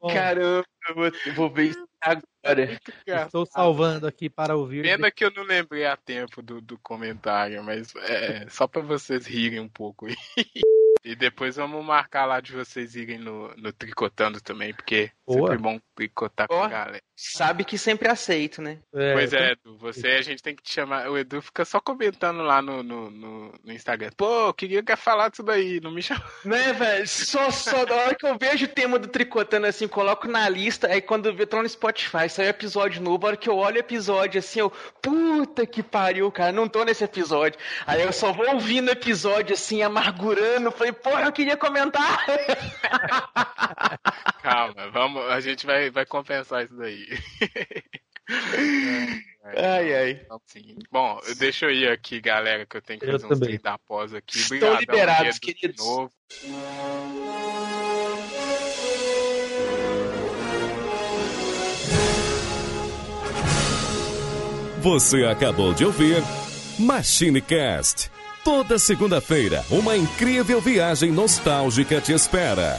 Bom, [laughs] Caramba, eu vou, eu vou ver isso agora. Estou salvando aqui para ouvir. Pena que eu não lembrei a tempo do, do comentário, mas é só pra vocês rirem um pouco. [laughs] E depois vamos marcar lá de vocês irem no, no Tricotando também, porque Boa. sempre bom tricotar com Ó. a galera. Sabe que sempre aceito, né? Pois é, Edu, você a gente tem que te chamar. O Edu fica só comentando lá no, no, no, no Instagram. Pô, eu queria que falar disso daí, não me chama. Né, velho? Só, só da hora que eu vejo o tema do Tricotando assim, coloco na lista, aí quando eu tô no Spotify, sai o episódio novo, a hora que eu olho o episódio assim, eu, puta que pariu, cara, não tô nesse episódio. Aí eu só vou ouvindo o episódio assim, amargurando, falei, porra, eu queria comentar. [laughs] Calma, vamos, a gente vai, vai compensar isso daí. Ai, ai. Sim. Bom, deixa eu ir aqui, galera, que eu tenho que Eu fazer uns também. da pós aqui. Estão Obrigadão, liberados, Edu, de queridos. novo. Você acabou de ouvir MachineCast. Toda segunda-feira, uma incrível viagem nostálgica te espera.